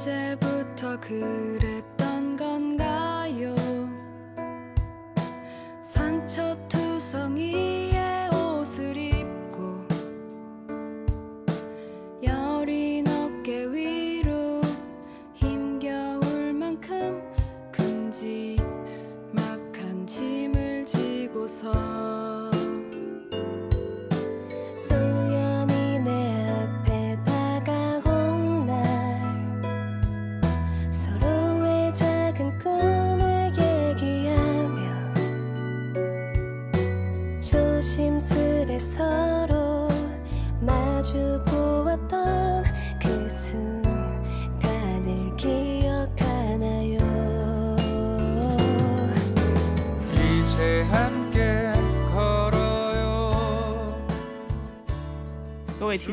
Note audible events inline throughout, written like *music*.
언제부터 그랬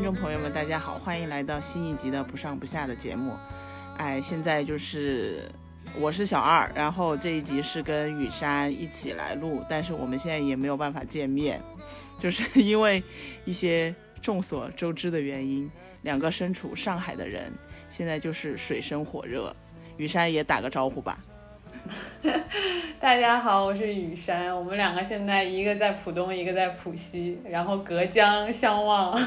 众朋友们，大家好，欢迎来到新一集的不上不下的节目。哎，现在就是我是小二，然后这一集是跟雨山一起来录，但是我们现在也没有办法见面，就是因为一些众所周知的原因，两个身处上海的人现在就是水深火热。雨山也打个招呼吧。*laughs* 大家好，我是雨山。我们两个现在一个在浦东，一个在浦西，然后隔江相望。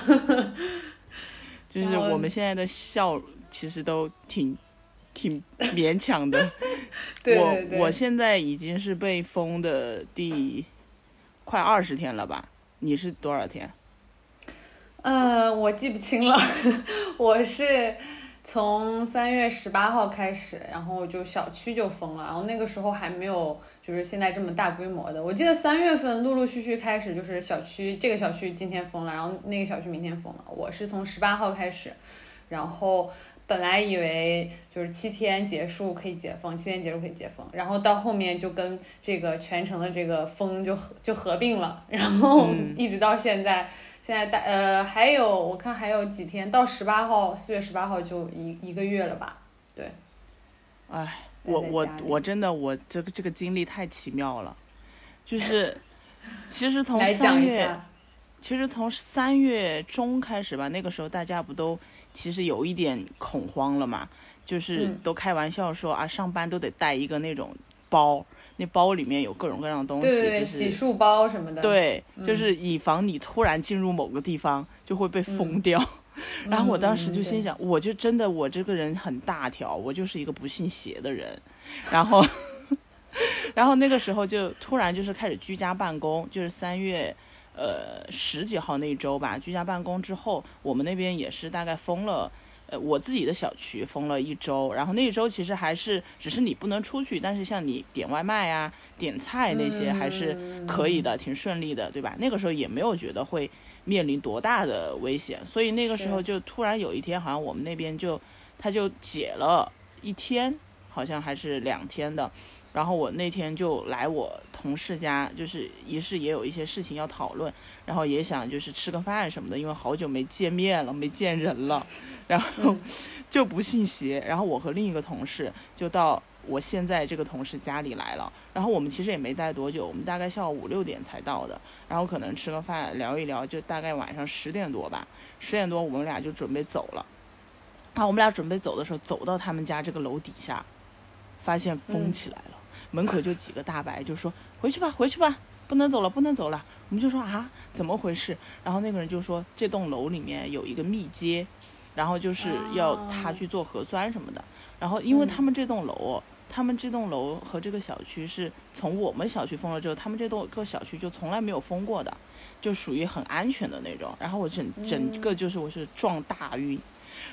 *laughs* 就是我们现在的笑其实都挺挺勉强的。*laughs* 对对对，我我现在已经是被封的第快二十天了吧？你是多少天？呃，我记不清了，我是从三月十八号开始，然后就小区就封了，然后那个时候还没有就是现在这么大规模的。我记得三月份陆陆续续开始，就是小区这个小区今天封了，然后那个小区明天封了。我是从十八号开始，然后本来以为就是七天结束可以解封，七天结束可以解封，然后到后面就跟这个全城的这个封就合就合并了，然后嗯一直到现在。现在大呃还有我看还有几天到十八号，四月十八号就一一个月了吧？对哎，我我我真的我这个这个经历太奇妙了，就是其实从三月。其实从三月中开始吧，那个时候大家不都其实有一点恐慌了嘛，就是嗯都开玩笑说啊，上班都得带一个那种包，那包里面有各种各样的东西，对对对，就是洗漱包什么的。对，就嗯是以防你突然进入某个地方就会被封嗯掉。*laughs* 然后我当时就心想，我就真的我这个人很大条，我就是一个不信邪的人。然后，*laughs* 然后那个时候就突然就是开始居家办公，就是三月呃十几号那一周吧，居家办公之后，我们那边也是大概封了。呃，我自己的小区封了一周，然后那一周其实还是只是你不能出去，但是像你点外卖啊、点菜那些还是嗯可以的，挺顺利的，对吧？那个时候也没有觉得会面临多大的危险，所以那个时候就突然有一天，好像我们那边就他就解了一天，好像还是两天的。然后我那天就来我同事家，就是一是也有一些事情要讨论，然后也想就是吃个饭什么的，因为好久没见面了，没见人了，然后嗯 *laughs* 就不信邪。然后我和另一个同事就到我现在这个同事家里来了，然后我们其实也没待多久，我们大概下午五六点才到的，然后可能吃个饭聊一聊，就大概晚上十点多吧，十点多我们俩就准备走了。然后我们俩准备走的时候，走到他们家这个楼底下，发现封嗯起来了，门口就几个大白，就说回去吧，回去吧，不能走了，不能走了。我们就说啊，怎么回事？然后那个人就说这栋楼里面有一个密接，然后就是要他哦去做核酸什么的。然后因为嗯他们这栋楼哦，他们这栋楼和这个小区是从我们小区封了之后，他们这栋个小区就从来没有封过的，就属于很安全的那种。然后我整整个就是我是撞大运，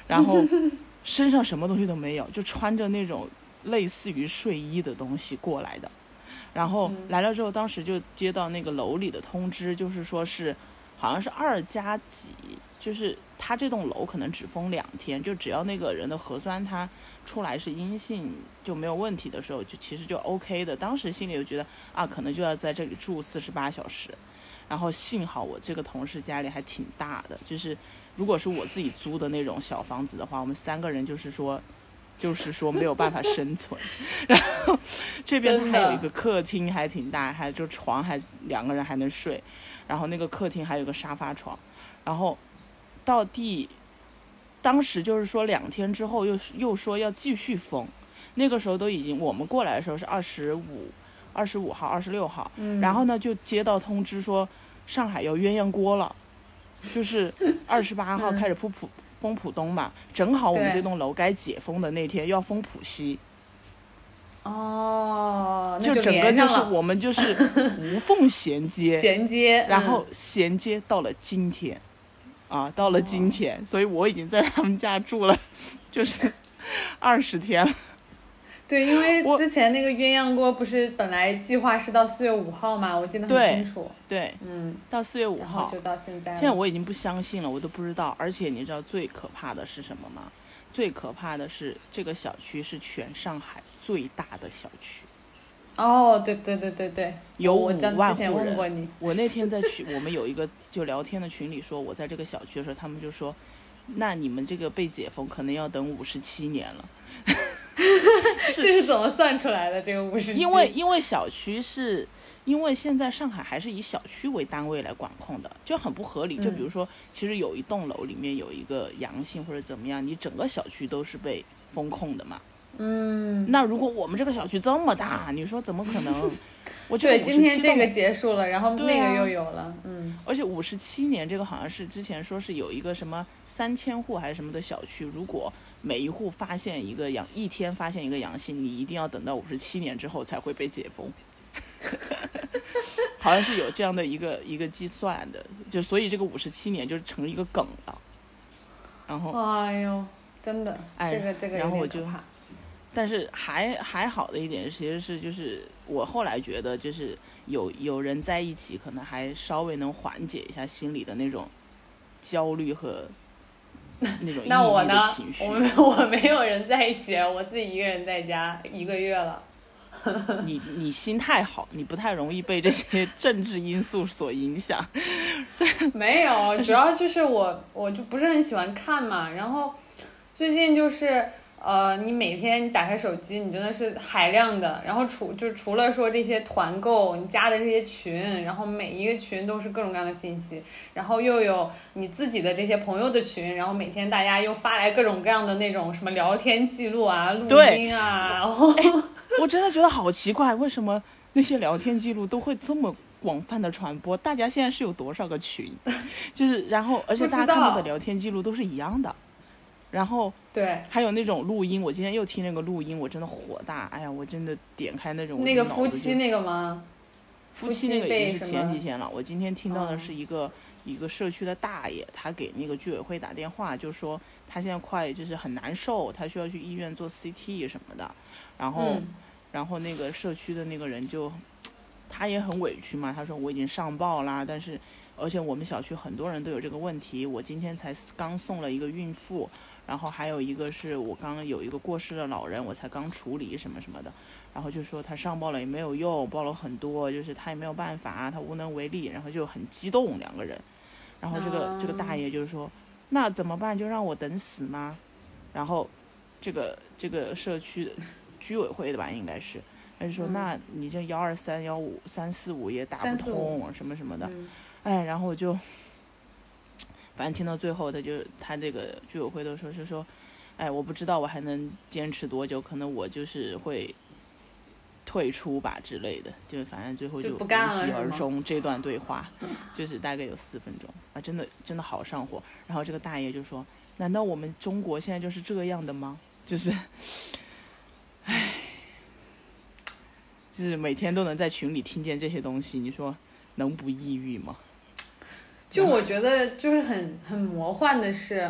然后身上什么东西都没有，就穿着那种类似于睡衣的东西过来的。然后嗯来了之后，当时就接到那个楼里的通知，就是说是好像是二加几，就是他这栋楼可能只封两天，就只要那个人的核酸他出来是阴性就没有问题的时候，就其实就 OK 的。当时心里就觉得啊，可能就要在这里住四十八小时。然后幸好我这个同事家里还挺大的，就是如果是我自己租的那种小房子的话，我们三个人就是说，就是说没有办法生存。*laughs* 然后这边还有一个客厅还挺大，还就床还两个人还能睡，然后那个客厅还有个沙发床，然后到第当时就是说两天之后又又说要继续封，那个时候都已经我们过来的时候是二十五、二十五号、二十六号，嗯然后呢就接到通知说上海要鸳鸯锅了，就是二十八号开始铺铺封浦东嘛，正好我们这栋楼该解封的那天要封浦西，哦，那就整个就是我们就是 *laughs* 无缝衔接，衔接，然后嗯衔接到了今天，啊，到了哦今天，所以我已经在他们家住了，就是二十天了。对，因为之前那个鸳鸯锅不是本来计划是到四月五号嘛，我记得很清楚，对，嗯，到四月五号就，到现在了。现在我已经不相信了，我都不知道。而且你知道最可怕的是什么吗？最可怕的是这个小区是全上海最大的小区，哦，对对对对对，有我五万之前户人。问过你，我那天在群，我们有一个就聊天的群里说，我在这个小区的时候，他们就说，那你们这个被解封可能要等五十七年了。*laughs* 这是怎么算出来的？这个五十因为因为小区是，因为现在上海还是以小区为单位来管控的，就很不合理。就比如说，其实有一栋楼里面有一个阳性或者怎么样，你整个小区都是被封控的嘛。嗯，那如果我们这个小区这么大，你说怎么可能？我这个对，今天这个结束了，然后那个又有了，嗯，而且五十七年这个好像是之前说是有一个什么三千户还是什么的小区，如果每一户发现一个阳，一天发现一个阳性，你一定要等到五十七年之后才会被解封。*laughs* 好像是有这样的一个一个计算的，就所以这个五十七年就成了一个梗了。然后，哎呦，真的，哎这个这个然后我就怕。但是还还好的一点，其实是就是我后来觉得，就是有有人在一起，可能还稍微能缓解一下心里的那种焦虑和那种 *laughs* 抑那我呢郁的情？绪我。们 *laughs* 我没有人在一起，我自己一个人在家一个月了。*laughs* 你你心态好，你不太容易被这些政治因素所影响。没有，主要就是我我就不是很喜欢看嘛，然后最近就是呃，你每天你打开手机，你真的是海量的，然后除就除了说这些团购，你加的这些群，然后每一个群都是各种各样的信息，然后又有你自己的这些朋友的群，然后每天大家又发来各种各样的那种什么聊天记录啊、录音啊，然后我真的觉得好奇怪，为什么那些聊天记录都会这么广泛的传播？大家现在是有多少个群？就是然后，而且大家看到的聊天记录都是一样的。然后对还有那种录音，我今天又听那个录音，我真的火大。哎呀，我真的点开那种那个夫妻那个吗？夫妻那个已经是前几天了，我今天听到的哦是一个、一个社区的大爷，他给那个居委会打电话，就说他现在快就是很难受，他需要去医院做 CT 什么的，然后、嗯然后那个社区的那个人就他也很委屈嘛，他说我已经上报啦，但是而且我们小区很多人都有这个问题，我今天才刚送了一个孕妇，然后还有一个是我刚刚有一个过世的老人，我才刚处理什么什么的。然后就说他上报了也没有用，报了很多，就是他也没有办法，他无能为力，然后就很激动两个人，然后这个、这个大爷就是说，那怎么办？就让我等死吗？然后这个这个社区居委会的吧，应该是，他就说、嗯那你这幺二三幺五三四五也打不通，什么什么的，嗯哎，然后我就，反正听到最后，他就他这个居委会都说是说，哎，我不知道我还能坚持多久，可能我就是会退出吧之类的，就反正最后就无疾而终。这段对话就是大概有四分钟啊，真的真的好上火。然后这个大爷就说：“难道我们中国现在就是这样的吗？就是，唉，就是每天都能在群里听见这些东西，你说能不抑郁吗？”就我觉得就是很很魔幻的是，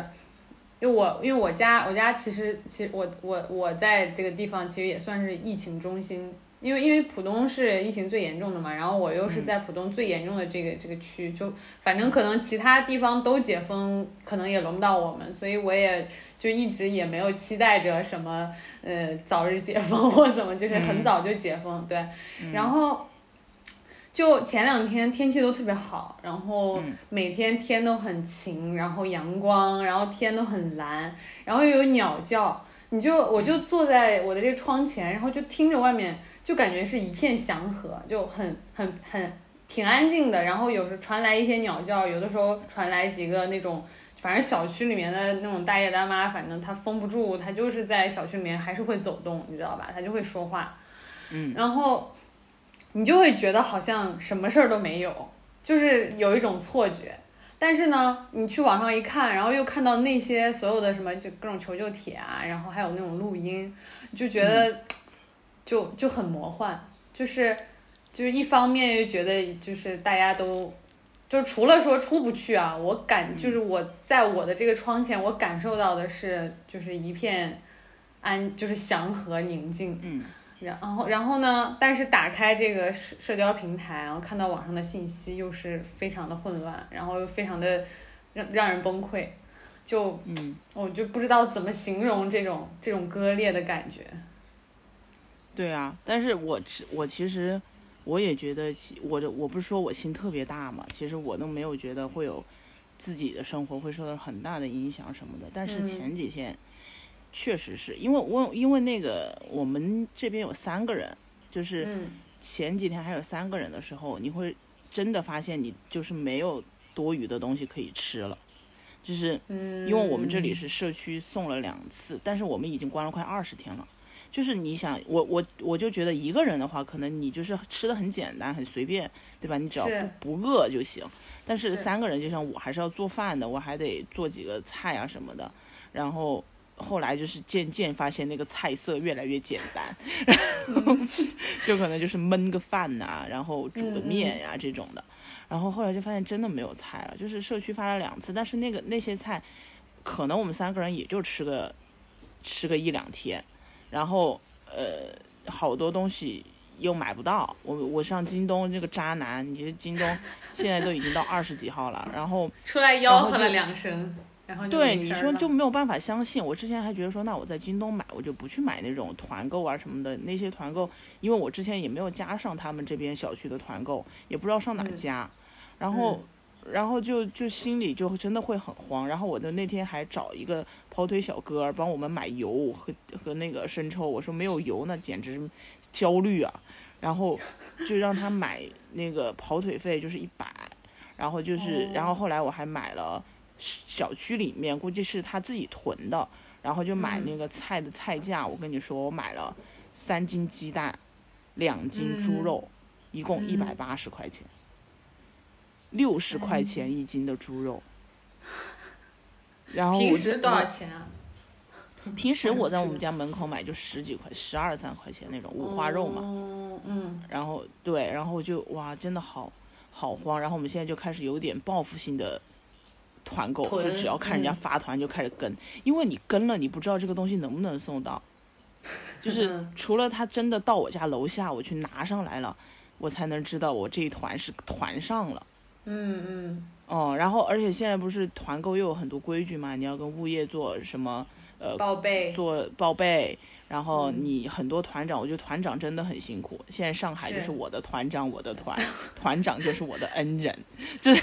就我因为我家我家其实其实我我我在这个地方其实也算是疫情中心，因为因为浦东是疫情最严重的嘛，然后我又是在浦东最严重的这个这个区，就反正可能其他地方都解封，可能也轮不到我们，所以我也就一直也没有期待着什么呃早日解封或怎么，就是很嗯。早就解封，对，然后。就前两天天气都特别好，然后嗯每天天都很晴，然后阳光，然后天都很蓝，然后又有鸟叫，你就我就坐在我的这个窗前，然后就听着外面，就感觉是一片祥和，就很很很挺安静的。然后有时传来一些鸟叫，有的时候传来几个那种反正小区里面的那种大爷大妈，反正他封不住，他就是在小区里面还是会走动，你知道吧？他就会说话，嗯，然后你就会觉得好像什么事儿都没有，就是有一种错觉。但是呢，你去网上一看，然后又看到那些所有的什么就各种求救帖啊，然后还有那种录音，就觉得就就很魔幻，就是就是一方面又觉得就是大家都。就除了说出不去啊，我感就是我在我的这个窗前，我感受到的是就是一片安，就是祥和宁静。嗯，然后然后呢，但是打开这个社社交平台，然后看到网上的信息又是非常的混乱，然后又非常的让让人崩溃，就嗯，我就不知道怎么形容这种这种割裂的感觉。对啊，但是我其我其实我也觉得其，我的我不是说我心特别大嘛，其实我都没有觉得会有自己的生活会受到很大的影响什么的。但是嗯前几天确实是因为我因为那个我们这边有三个人，就是嗯前几天还有三个人的时候，你会真的发现你就是没有多余的东西可以吃了，就是嗯，因为我们这里是社区送了两次，但是我们已经关了快二十天了。就是你想，我我我就觉得一个人的话，可能你就是吃的很简单，很随便，对吧？你只要不不饿就行。但是是三个人，就像我还是要做饭的，我还得做几个菜啊什么的。然后后来就是渐渐发现那个菜色越来越简单，然后 *laughs* 就可能就是焖个饭呐、然后煮个面呀、这种的。然后后来就发现真的没有菜了，就是社区发了两次，但是那个那些菜，可能我们三个人也就吃个吃个一两天，然后呃好多东西又买不到。我我上京东这个渣男，你这京东现在都已经到二十几号了，然后出来吆喝了两声，然后就对你说就没有办法相信。我之前还觉得说，那我在京东买，我就不去买那种团购啊什么的。那些团购，因为我之前也没有加上他们这边小区的团购，也不知道上哪嗯加，然后。然后就就心里就真的会很慌，然后我就那天还找一个跑腿小哥帮我们买油和和那个生抽，我说没有油那简直焦虑啊，然后就让他买那个跑腿费就是一百，然后就是、哦然后后来我还买了小区里面估计是他自己囤的，然后就买嗯那个菜的菜价，我跟你说我买了三斤鸡蛋，两斤猪嗯肉，一共一百嗯八十块钱。六十块钱一斤的猪肉，然后平时多少钱啊？平时我在我们家门口买就十几块，十二三块钱那种五花肉嘛。哦，嗯，然后对，然后就哇，真的好好慌。然后我们现在就开始有点报复性的团购，就只要看人家嗯。发团就开始跟，因为你跟了，你不知道这个东西能不能送到。就是嗯。除了他真的到我家楼下，我去拿上来了，我才能知道我这一团是团上了。嗯嗯，哦，然后而且现在不是团购又有很多规矩嘛，你要跟物业做什么呃报备，做报备，然后嗯。你很多团长，我觉得团长真的很辛苦。现在上海就是是。我的团长，我的团 *laughs* 团长就是我的恩人，对，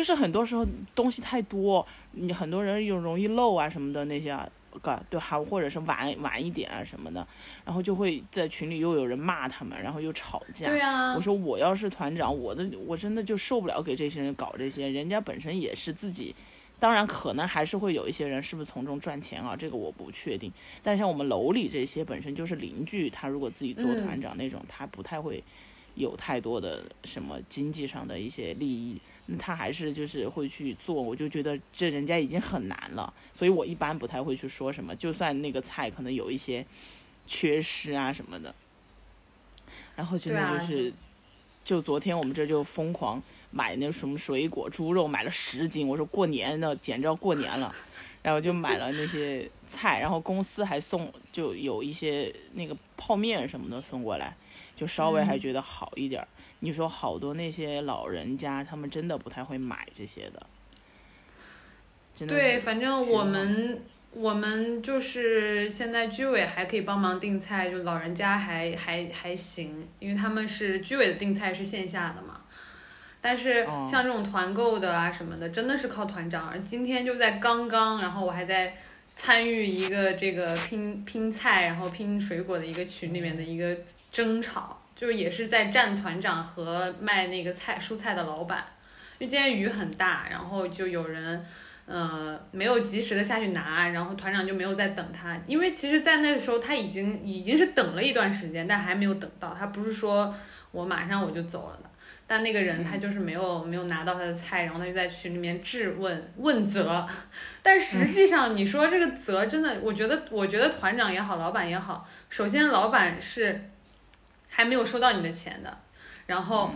就是很多时候东西太多，你很多人又容易漏啊什么的那些啊，嘎对，还或者是晚晚一点啊什么的，然后就会在群里又有人骂他们，然后又吵架。对啊我，说我要是团长，我的我真的就受不了给这些人搞这些，人家本身也是自己，当然可能还是会有一些人是不是从中赚钱啊，这个我不确定。但像我们楼里这些本身就是邻居，他如果自己做嗯团长那种，他不太会有太多的什么经济上的一些利益，那他还是就是会去做。我就觉得这人家已经很难了，所以我一般不太会去说什么，就算那个菜可能有一些缺失啊什么的。然后真的就是，就昨天我们这就疯狂买那什么水果、猪肉，买了十斤。我说过年的简直要过年了，然后就买了那些菜，然后公司还送就有一些那个泡面什么的送过来，就稍微还嗯觉得好一点儿。你说好多那些老人家，他们真的不太会买这些的，对，反正我们我们就是现在居委还可以帮忙订菜，就老人家还还还行，因为他们是居委的订菜是线下的嘛。但是哦像这种团购的啊什么的，真的是靠团长。而今天就在刚刚，然后我还在参与一个这个拼拼菜，然后拼水果的一个群里面的一个争吵，就是也是在站团长和卖那个菜蔬菜的老板。因为今天雨很大，然后就有人。呃，没有及时的下去拿，然后团长就没有再等他，因为其实，在那个时候他已经已经是等了一段时间，但还没有等到，他不是说我马上我就走了的，但那个人他就是没有没有拿到他的菜，然后他就在群里面质问问责，*laughs* 但实际上你说这个责真的，我觉得我觉得团长也好，老板也好，首先老板是还没有收到你的钱的，然后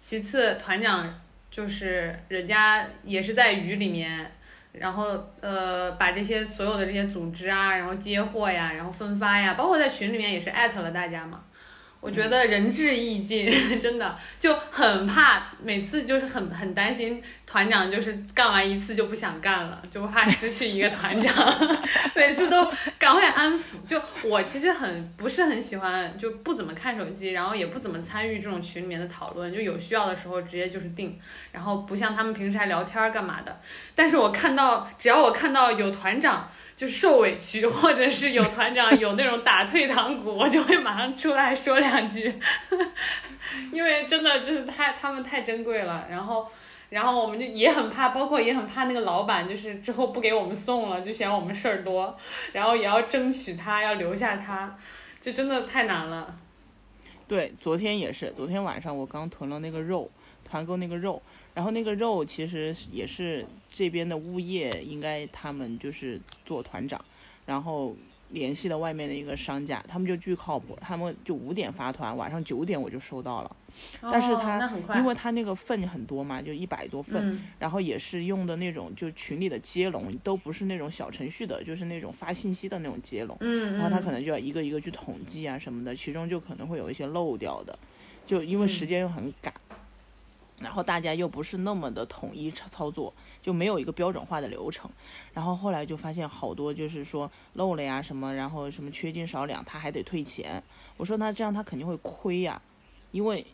其次团长就是人家也是在雨里面。然后呃，把这些所有的这些组织啊，然后接货呀，然后分发呀，包括在群里面也是艾特了大家嘛。我觉得仁至义尽，*laughs* 真的就很怕，每次就是很很担心团长就是干完一次就不想干了，就怕失去一个团长，*laughs* 每次都赶快安抚。就我其实很不是很喜欢，就不怎么看手机，然后也不怎么参与这种群里面的讨论，就有需要的时候直接就是定，然后不像他们平时还聊天干嘛的。但是我看到，只要我看到有团长。就受委屈，或者是有团长有那种打退堂鼓，我就会马上出来说两句，因为真的就是太他们太珍贵了。然后，然后我们就也很怕，包括也很怕那个老板，就是之后不给我们送了，就嫌我们事儿多，然后也要争取他，要留下他，就真的太难了。对，昨天也是，昨天晚上我刚囤了那个肉，团购那个肉。然后那个肉其实也是这边的物业，应该他们就是做团长，然后联系了外面的一个商家，他们就巨靠谱，他们就五点发团，晚上九点我就收到了。但是他因为他那个份很多嘛，就一百多份，然后也是用的那种就群里的接龙，都不是那种小程序的，就是那种发信息的那种接龙。嗯。然后他可能就要一个一个去统计啊什么的，其中就可能会有一些漏掉的，就因为时间又很赶。然后大家又不是那么的统一操操作，就没有一个标准化的流程。然后后来就发现好多就是说漏了呀什么，然后什么缺斤少两，他还得退钱。我说那这样他肯定会亏呀，因为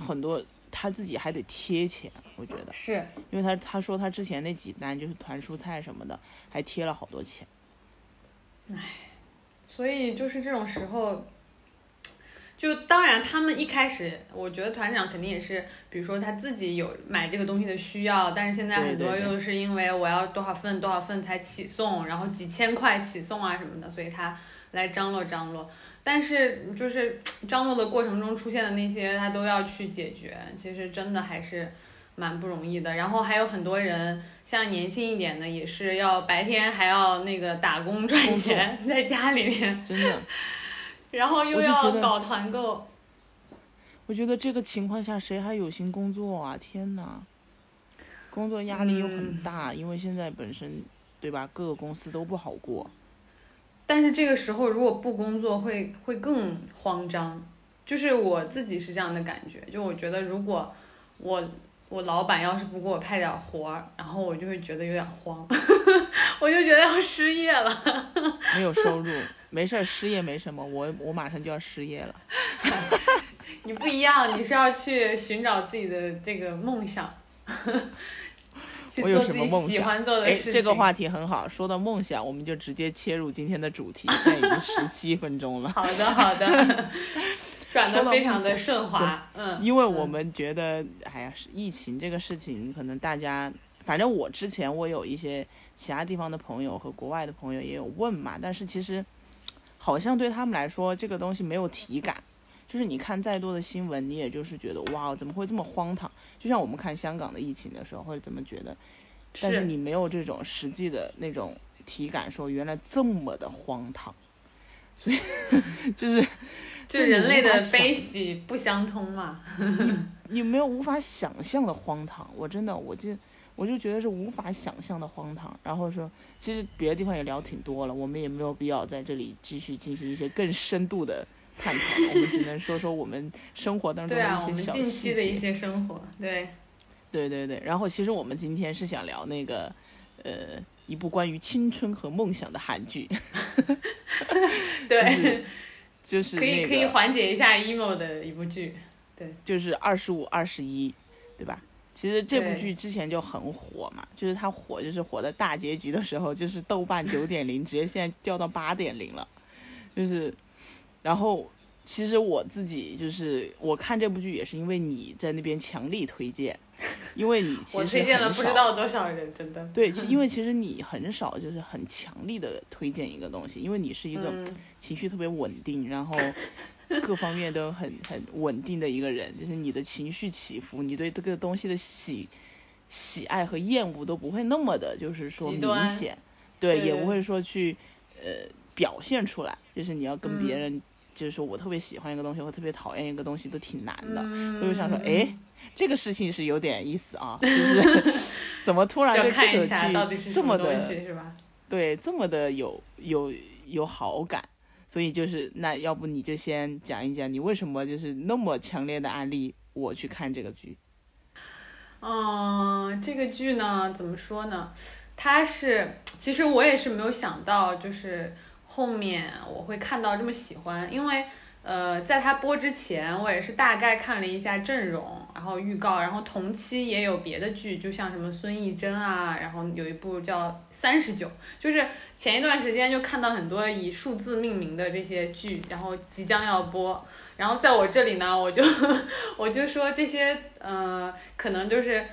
很多他自己还得贴钱。我觉得是因为他他说他之前那几单就是团蔬菜什么的，还贴了好多钱。唉，所以就是这种时候。就当然，他们一开始，我觉得团长肯定也是，比如说他自己有买这个东西的需要，但是现在很多又是因为我要多少份多少份才起送，然后几千块起送啊什么的，所以他来张罗张罗。但是就是张罗的过程中出现的那些，他都要去解决，其实真的还是蛮不容易的。然后还有很多人，像年轻一点的，也是要白天还要那个打工赚钱，在家里面 *laughs* 真的。然后又要搞团购，我觉得这个情况下谁还有心工作啊？天哪，工作压力又很大，因为现在本身，对吧？各个公司都不好过。但是这个时候如果不工作，会会更慌张。就是我自己是这样的感觉，就我觉得如果我我老板要是不给我派点活儿，然后我就会觉得有点慌，*laughs* 我就觉得要失业了，*laughs* 没有收入。没事儿，失业没什么，我我马上就要失业了。*laughs* 你不一样，你是要去寻找自己的这个梦想，我有什么梦想？喜欢做的事情。哎，这个话题很好，说到梦想，我们就直接切入今天的主题。现在已经十七分钟了。好的，好的。*laughs* 转的非常的顺滑，嗯。因为我们觉得，哎呀，疫情这个事情，可能大家，反正我之前我有一些其他地方的朋友和国外的朋友也有问嘛，但是其实。好像对他们来说，这个东西没有体感，就是你看再多的新闻，你也就是觉得哇，怎么会这么荒唐？就像我们看香港的疫情的时候，会怎么觉得？但是你没有这种实际的那种体感，说原来这么的荒唐，所以 *laughs* 就是，就人类的悲喜不相通嘛。你没有无法想象的荒唐，我真的，我就。我就觉得是无法想象的荒唐，然后说，其实别的地方也聊挺多了，我们也没有必要在这里继续进行一些更深度的探讨，我们只能说说我们生活当中的一些小细节。近期的一些生活，对，*laughs* 对对对。然后其实我们今天是想聊那个，呃，一部关于青春和梦想的韩剧。*laughs* 对，就是可以可以缓解一下 emo 的一部剧，对，就是二十五二十一，对吧？其实这部剧之前就很火嘛，就是它火，就是火的大结局的时候，就是豆瓣九点零，直接现在掉到八点零了，就是，然后其实我自己就是我看这部剧也是因为你在那边强力推荐，*laughs* 因为你其我实推荐了不知道多少人，真的。对，其因为其实你很少就是很强力的推荐一个东西，因为你是一个嗯。情绪特别稳定，然后各方面都很很稳定的一个人，就是你的情绪起伏，你对这个东西的喜喜爱和厌恶都不会那么的，就是说明显，对，也不会说去呃表现出来，就是你要跟别嗯人。就是说我特别喜欢一个东西，或特别讨厌一个东西，都挺难的。嗯所以我想说，哎，这个事情是有点意思啊，*laughs* 就是 *laughs* 怎么突然要对这个剧这么东的西是吧？对，这么的有有有好感，所以就是那要不你就先讲一讲你为什么就是那么强烈的安利我去看这个剧。嗯，这个剧呢，怎么说呢？它是，其实我也是没有想到，就是后面我会看到这么喜欢，因为呃，在它播之前，我也是大概看了一下阵容，然后预告，然后同期也有别的剧，就像什么孙艺珍啊，然后有一部叫《三十九》，就是前一段时间就看到很多以数字命名的这些剧，然后即将要播。然后在我这里呢，我就 *laughs* 我就说这些，呃，可能就是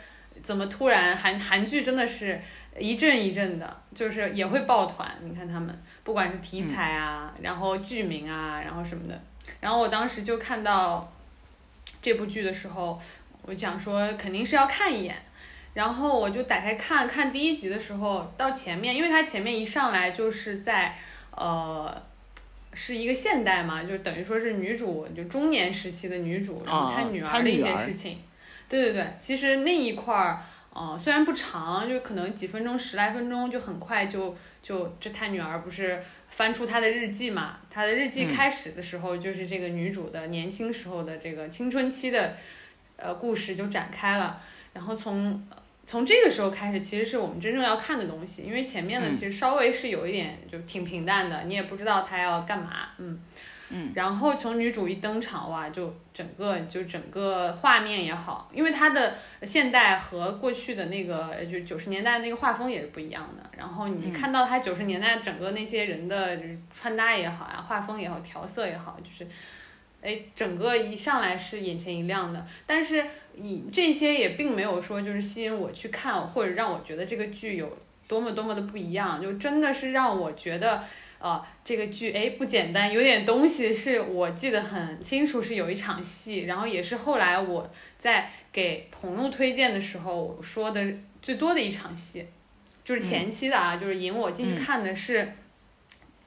怎么突然韩韩剧真的是一阵一阵的，就是也会抱团。你看他们不管是题材啊，然后剧名啊，然后什么的。然后我当时就看到这部剧的时候，我就想说肯定是要看一眼。然后我就打开看看第一集的时候，到前面，因为它前面一上来就是在呃。是一个现代嘛，就等于说是女主就中年时期的女主，然后她啊女儿的一些事情。对对对，其实那一块儿，呃，虽然不长，就可能几分钟、十来分钟，就很快就就这他女儿不是翻出她的日记嘛？她的日记嗯开始的时候就是这个女主的年轻时候的这个青春期的，呃，故事就展开了。然后从从这个时候开始，其实是我们真正要看的东西，因为前面的嗯其实稍微是有一点就挺平淡的，你也不知道她要干嘛，嗯。嗯，然后从女主一登场哇，就整个就整个画面也好，因为它的现代和过去的那个就九十年代那个画风也是不一样的。然后你看到它九十年代整个那些人的穿搭也好呀，画风也好，调色也好，就是，哎，整个一上来是眼前一亮的。但是以这些也并没有说就是吸引我去看，或者让我觉得这个剧有多么多么的不一样，就真的是让我觉得。啊、这个剧哎不简单，有点东西是我记得很清楚，是有一场戏，然后也是后来我在给朋友推荐的时候我说的最多的一场戏，就是前期的啊，就是引我进去看的是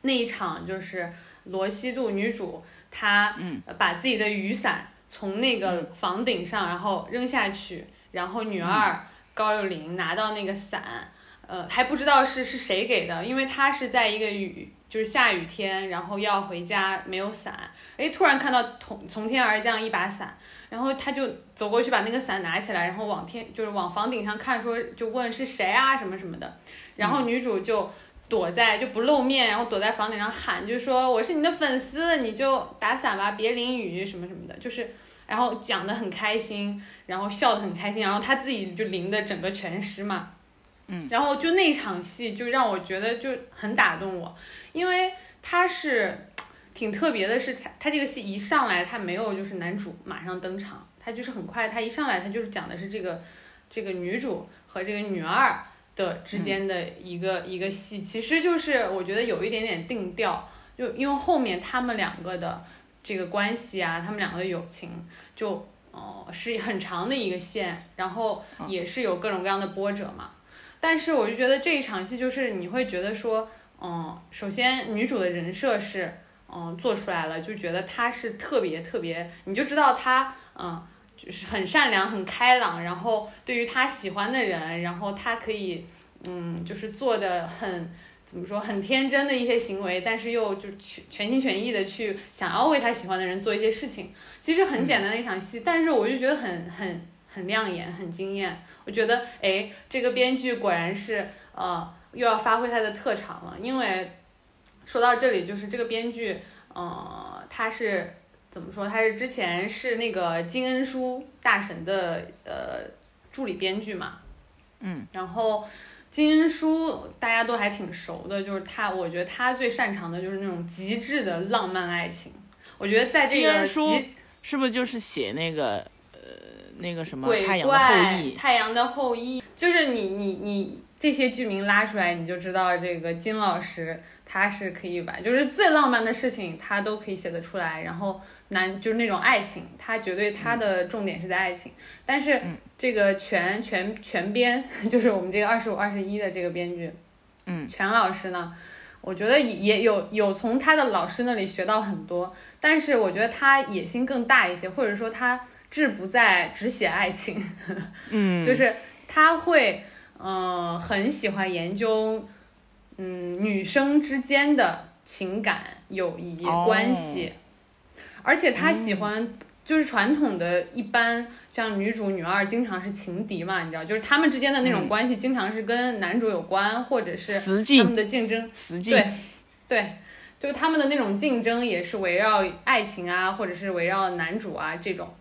那一场，就是罗西度女主她嗯。把自己的雨伞从那个房顶上然后扔下去，然后女二高幼霖拿到那个伞。呃，还不知道是是谁给的，因为他是在一个雨就是下雨天，然后要回家没有伞，哎，突然看到从从天而降一把伞，然后他就走过去把那个伞拿起来，然后往天就是往房顶上看，说就问是谁啊什么什么的，然后女主就躲在就不露面，然后躲在房顶上喊，就说我是你的粉丝，你就打伞吧，别淋雨什么什么的，就是然后讲的很开心，然后笑得很开心，然后他自己就淋的整个全湿嘛。嗯，然后就那场戏就让我觉得就很打动我，因为他是 *tsk* 挺特别的是，他他这个戏一上来他没有就是男主马上登场，他就是很快，他一上来他就是讲的是这个这个女主和这个女二的之间的一个、一个戏，其实就是我觉得有一点点定调，就因为后面他们两个的这个关系啊，他们两个的友情就哦、呃是很长的一个线，然后也是有各种各样的波折嘛。但是我就觉得这一场戏就是你会觉得说，嗯，首先女主的人设是，嗯，做出来了，就觉得她是特别特别，你就知道她，嗯，就是很善良、很开朗，然后对于她喜欢的人，然后她可以，嗯，就是做的很。怎么说很天真的一些行为，但是又就全全心全意的去想要为他喜欢的人做一些事情，其实很简单的一场戏，但是我就觉得很很很亮眼，很惊艳。我觉得，哎，这个编剧果然是呃又要发挥他的特长了，因为说到这里，就是这个编剧，呃，他是怎么说？他是之前是那个金恩淑大神的呃助理编剧嘛，嗯，然后。金恩淑大家都还挺熟的，就是他，我觉得他最擅长的就是那种极致的浪漫爱情。我觉得在这个金恩淑是不是就是写那个呃那个什么鬼太阳的后怪、裔，太阳的后裔，就是你你你这些剧名拉出来，你就知道这个金老师他是可以把就是最浪漫的事情他都可以写得出来，然后男就是那种爱情，他绝对他的重点是在爱情，但是这个全全全编 *laughs* 就是我们这个二十五二十一的这个编剧，嗯，全老师呢。我觉得也也有有从他的老师那里学到很多，但是我觉得他野心更大一些，或者说他志不在只写爱情，*laughs* 嗯，就是他会，嗯、很喜欢研究，嗯，女生之间的情感、友谊、哦关系，而且他喜欢，就是传统的一般像女主、女二经常是情敌嘛，你知道，就是他们之间的那种嗯关系，经常是跟男主有关，或者是他们的竞争。对，对，就是他们的那种竞争也是围绕爱情啊，或者是围绕男主啊这种。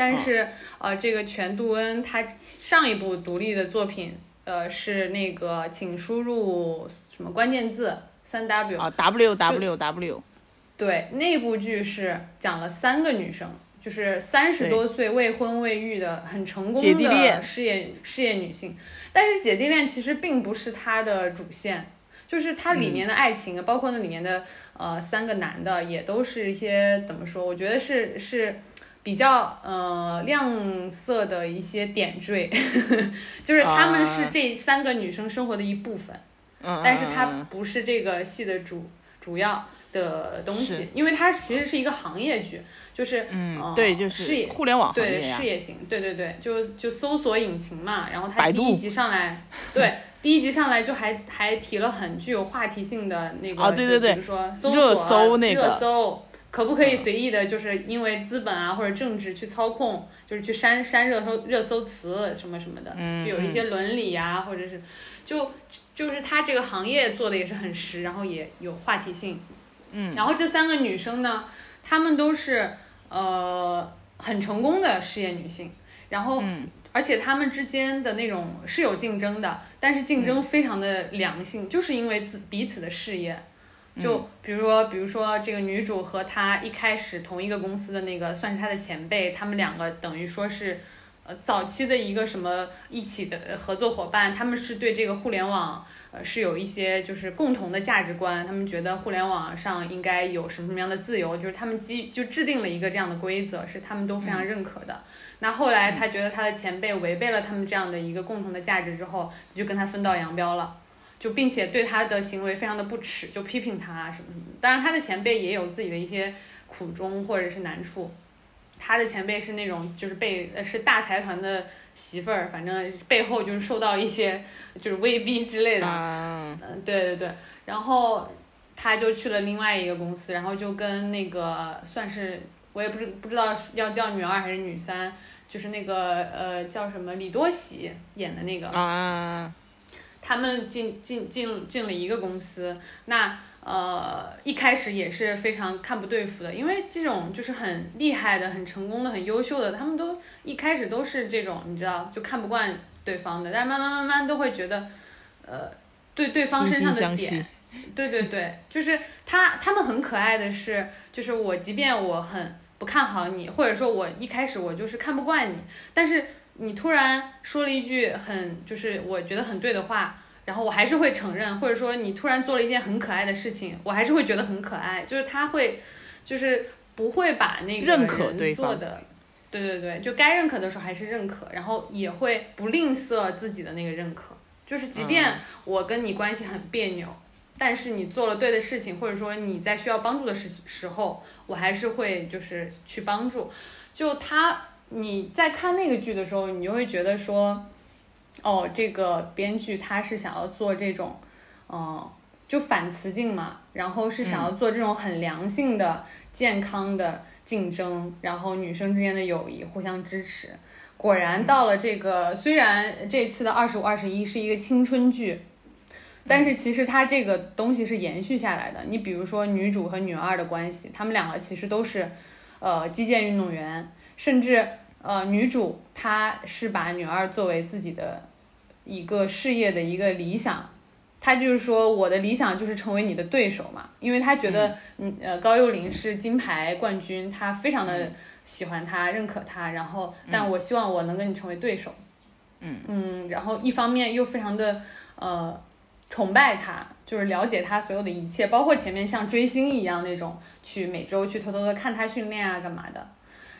但是、呃，这个全度恩他上一部独立的作品，呃，是那个请输入什么关键字三 W 啊，W W W，对，那部剧是讲了三个女生，就是三十多岁未婚未育的很成功的事业事业女性，但是姐弟恋其实并不是它的主线，就是它里面的爱情，包括那里面的呃三个男的，也都是一些怎么说？我觉得是是。比较呃亮色的一些点缀，*laughs* 就是她们是啊这三个女生生活的一部分，嗯，但是它嗯嗯不是这个戏的主主要的东西，因为它其实是一个行业剧，就是嗯，呃对，就是互联网行对事，业型，对对对，就就搜索引擎嘛，然后它第一集上来，*laughs* 对。第一集上来就还还提了很具有话题性的那个，就啊对对。对比如说搜热索搜那个。热搜，可不可以随意的，就是因为资本啊或者政治去操控，就是去删删热搜热搜词什么什么的，嗯就有一些伦理呀、或者是就就是他这个行业做的也是很实，然后也有话题性。嗯，然后这三个女生呢，她们都是呃很成功的事业女性，然后、嗯而且她们之间的那种是有竞争的，但是竞争非常的良性，就是因为自彼此的事业。就比如说，比如说这个女主和她一开始同一个公司的那个算是她的前辈，他们两个等于说是，呃，早期的一个什么一起的呃合作伙伴，他们是对这个互联网呃是有一些就是共同的价值观，他们觉得互联网上应该有什么什么样的自由，就是他们基就制定了一个这样的规则，是他们都非常认可的。那后来他觉得他的前辈违背了他们这样的一个共同的价值之后，就跟他分道扬镳了。就并且对他的行为非常的不耻，就批评他啊什么什么。当然，他的前辈也有自己的一些苦衷或者是难处。他的前辈是那种就是被呃是大财团的媳妇儿，反正背后就是受到一些 *laughs* 就是威逼之类的。啊，嗯，对对对，然后他就去了另外一个公司，然后就跟那个算是我也不知不知道要叫女二还是女三，就是那个呃叫什么李多喜演的那个，啊，他们进进进进了一个公司，那呃一开始也是非常看不对付的，因为这种就是很厉害的、很成功的、很优秀的，他们都一开始都是这种，你知道，就看不惯对方的，但是慢慢慢慢都会觉得，呃，对对方身上的点，对对对，就是他他们很可爱的是，就是我即便我很不看好你，或者说我一开始我就是看不惯你，但是你突然说了一句很就是我觉得很对的话，然后我还是会承认，或者说你突然做了一件很可爱的事情，我还是会觉得很可爱，就是他会就是不会把那个认可人对方做的。对对对，就该认可的时候还是认可，然后也会不吝啬自己的那个认可，就是即便嗯我跟你关系很别扭，但是你做了对的事情，或者说你在需要帮助的时时候，我还是会就是去帮助。就他，你在看那个剧的时候，你就会觉得说，哦，这个编剧他是想要做这种，嗯、就反雌竞嘛，然后是想要做这种很良性的、健康的竞争，然后女生之间的友谊互相支持。果然到了这个，虽然这次的二十五二十一是一个青春剧，但是其实它这个东西是延续下来的。你比如说女主和女二的关系，她们两个其实都是，呃，击剑运动员，甚至呃，女主她是把女二作为自己的一个事业的一个理想，她就是说我的理想就是成为你的对手嘛，因为她觉得嗯呃高幼霖是金牌冠军，她非常的喜欢他，认可他，然后但我希望我能跟你成为对手。嗯然后一方面又非常的呃崇拜他，就是了解他所有的一切，包括前面像追星一样那种去每周去偷偷的看他训练啊干嘛的。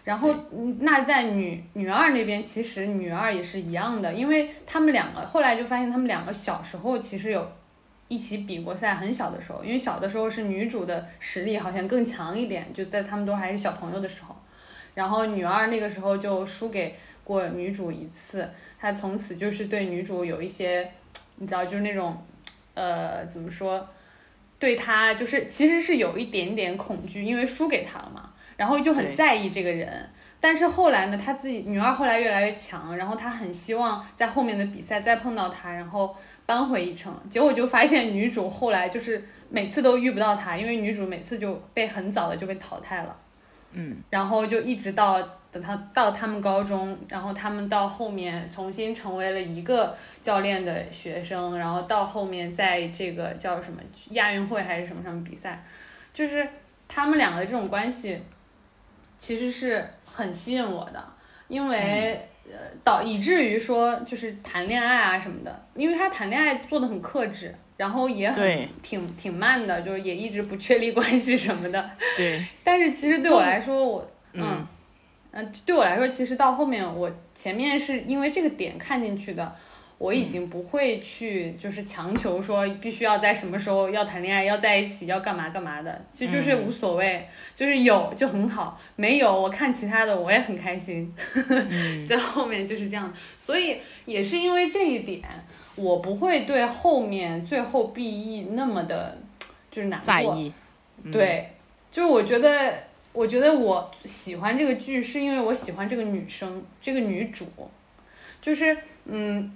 然后，嗯那在女女二那边，其实女二也是一样的，因为他们两个后来就发现他们两个小时候其实有一起比过赛，很小的时候，因为小的时候是女主的实力好像更强一点，就在他们都还是小朋友的时候，然后女二那个时候就输给过女主一次，她从此就是对女主有一些，你知道，就是那种，呃，怎么说，对她就是其实是有一点点恐惧，因为输给她了嘛，然后就很在意这个人。但是后来呢，他自己女二后来越来越强，然后他很希望在后面的比赛再碰到他，然后扳回一城。结果就发现女主后来就是每次都遇不到他，因为女主每次就被很早的就被淘汰了。嗯，然后就一直到等他到他们高中，然后他们到后面重新成为了一个教练的学生，然后到后面在这个叫什么亚运会还是什么什么比赛，就是他们两个的这种关系，其实是很吸引我的，因为、呃导以至于说就是谈恋爱啊什么的，因为他谈恋爱做的很克制。然后也很挺挺慢的，就是也一直不确立关系什么的。对，*laughs* 但是其实对我来说，我嗯嗯嗯，对我来说，其实到后面我前面是因为这个点看进去的，我已经不会去就是强求说必须要在什么时候要谈恋爱，要在一起，要干嘛干嘛的，其实就是无所谓，就是有就很好，没有我看其他的我也很开心，嗯。*laughs* 在后面就是这样，所以也是因为这一点，我不会对后面最后 B E 那么的，就是难过，在意，嗯。对，就是我觉得，我觉得我喜欢这个剧，是因为我喜欢这个女生，这个女主，就是嗯，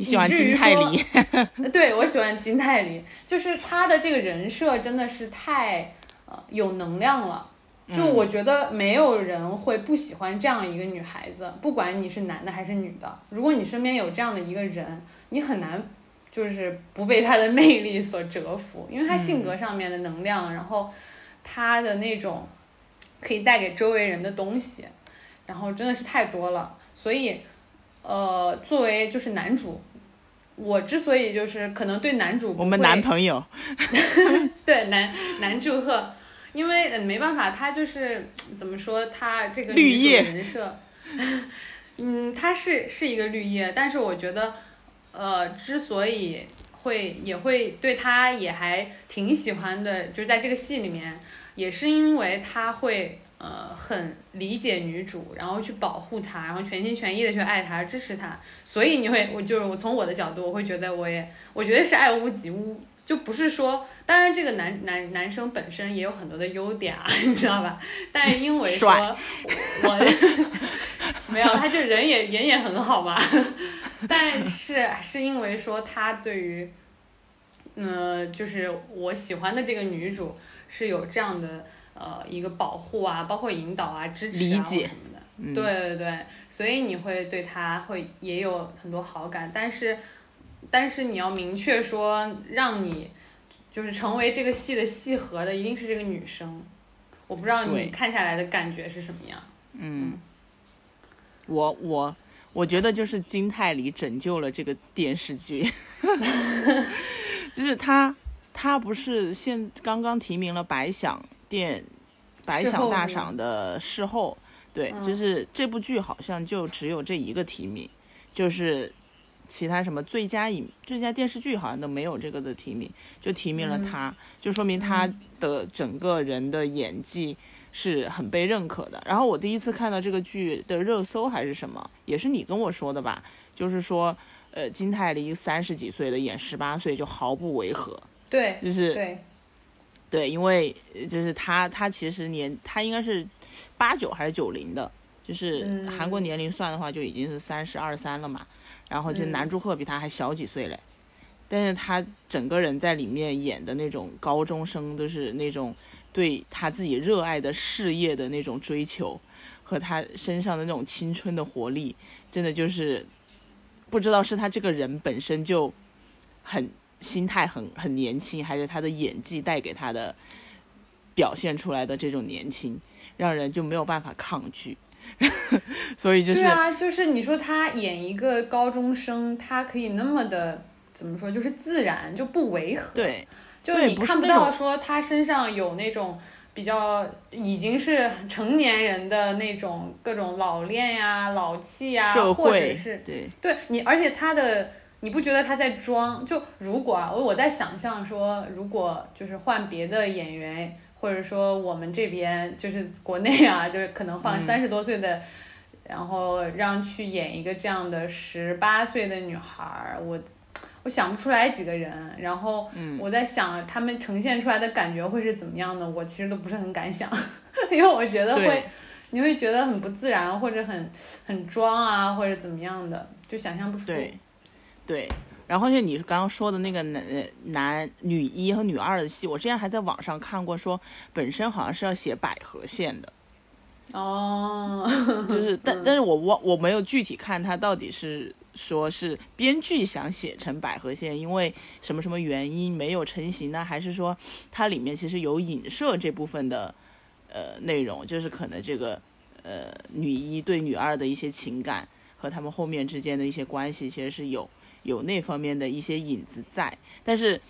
你喜欢金泰说梨，*laughs* 对我喜欢金泰梨，就是她的这个人设真的是太呃有能量了。就嗯我觉得没有人会不喜欢这样一个女孩子，不管你是男的还是女的，如果你身边有这样的一个人，你很难就是不被她的魅力所折服，因为她性格上面的能量，然后她的那种可以带给周围人的东西，然后真的是太多了，所以呃，作为就是男主。我之所以就是可能对男主不我们男朋友，*laughs* 对男男祝贺，因为呃没办法，他就是怎么说，他这个绿叶人设，嗯，他是是一个绿叶，但是我觉得，呃，之所以会也会对他也还挺喜欢的，就是在这个戏里面，也是因为他会呃很理解女主，然后去保护她，然后全心全意的去爱她、支持她，所以你会，我就是我从我的角度，我会觉得我也我觉得是爱屋及乌，就不是说，当然这个男男男生本身也有很多的优点啊，*laughs* 你知道吧？但是因为说我没有，他就人也人也很好嘛，但是是因为说他对于，嗯、就是我喜欢的这个女主是有这样的呃一个保护啊，包括引导啊、支持啊理解。什么的。嗯。对对对，所以你会对他会也有很多好感，但是但是你要明确说，让你就是成为这个戏的戏核的一定是这个女生。我不知道你看下来的感觉是什么样。嗯，我我我觉得就是金泰梨拯救了这个电视剧，*laughs* 就是他他不是现刚刚提名了白想电白想大赏的事后，对，嗯就是这部剧好像就只有这一个提名，就是其他什么最佳影最佳电视剧好像都没有这个的提名，就提名了嗯他，就说明他的整个人的演技是很被认可的。然后我第一次看到这个剧的热搜还是什么，也是你跟我说的吧？就是说，呃，金泰梨三十几岁的演十八岁就毫不违和，对就是对，对，因为呃就是他他其实年他应该是八九还是九零的，就是嗯韩国年龄算的话就已经是三十二三了嘛。然后其实嗯南柱赫比他还小几岁嘞，但是他整个人在里面演的那种高中生，都是那种对他自己热爱的事业的那种追求，和他身上的那种青春的活力，真的就是不知道是他这个人本身就很心态很很年轻，还是他的演技带给他的表现出来的这种年轻，让人就没有办法抗拒。*laughs* 所以就是对啊，就是你说他演一个高中生，他可以那么的怎么说，就是自然就不违和。，对就你看不到说他身上有那种比较已经是成年人的那种各种老练呀、老气呀，社或者是对对你，而且他的。你不觉得他在装？就如果啊，我我在想象说，如果就是换别的演员，或者说我们这边就是国内啊，*laughs* 就是可能换嗯三十多岁的，然后让去演一个这样的十八岁的女孩儿，我我想不出来几个人。然后嗯我在想他们呈现出来的感觉会是怎么样的，我其实都不是很敢想，*laughs* 因为我觉得会，你会觉得很不自然，或者很很装啊，或者怎么样的，就想象不出。对，对。然后像你刚刚说的那个男男女一和女二的戏，我之前还在网上看过，说本身好像是要写百合线的，哦，就是 *laughs* 但但是我我我没有具体看他到底是说是编剧想写成百合线，因为什么什么原因没有成型呢？还是说它里面其实有影射这部分的呃内容，就是可能这个呃女一对女二的一些情感和他们后面之间的一些关系，其实是有有那方面的一些影子在，但是。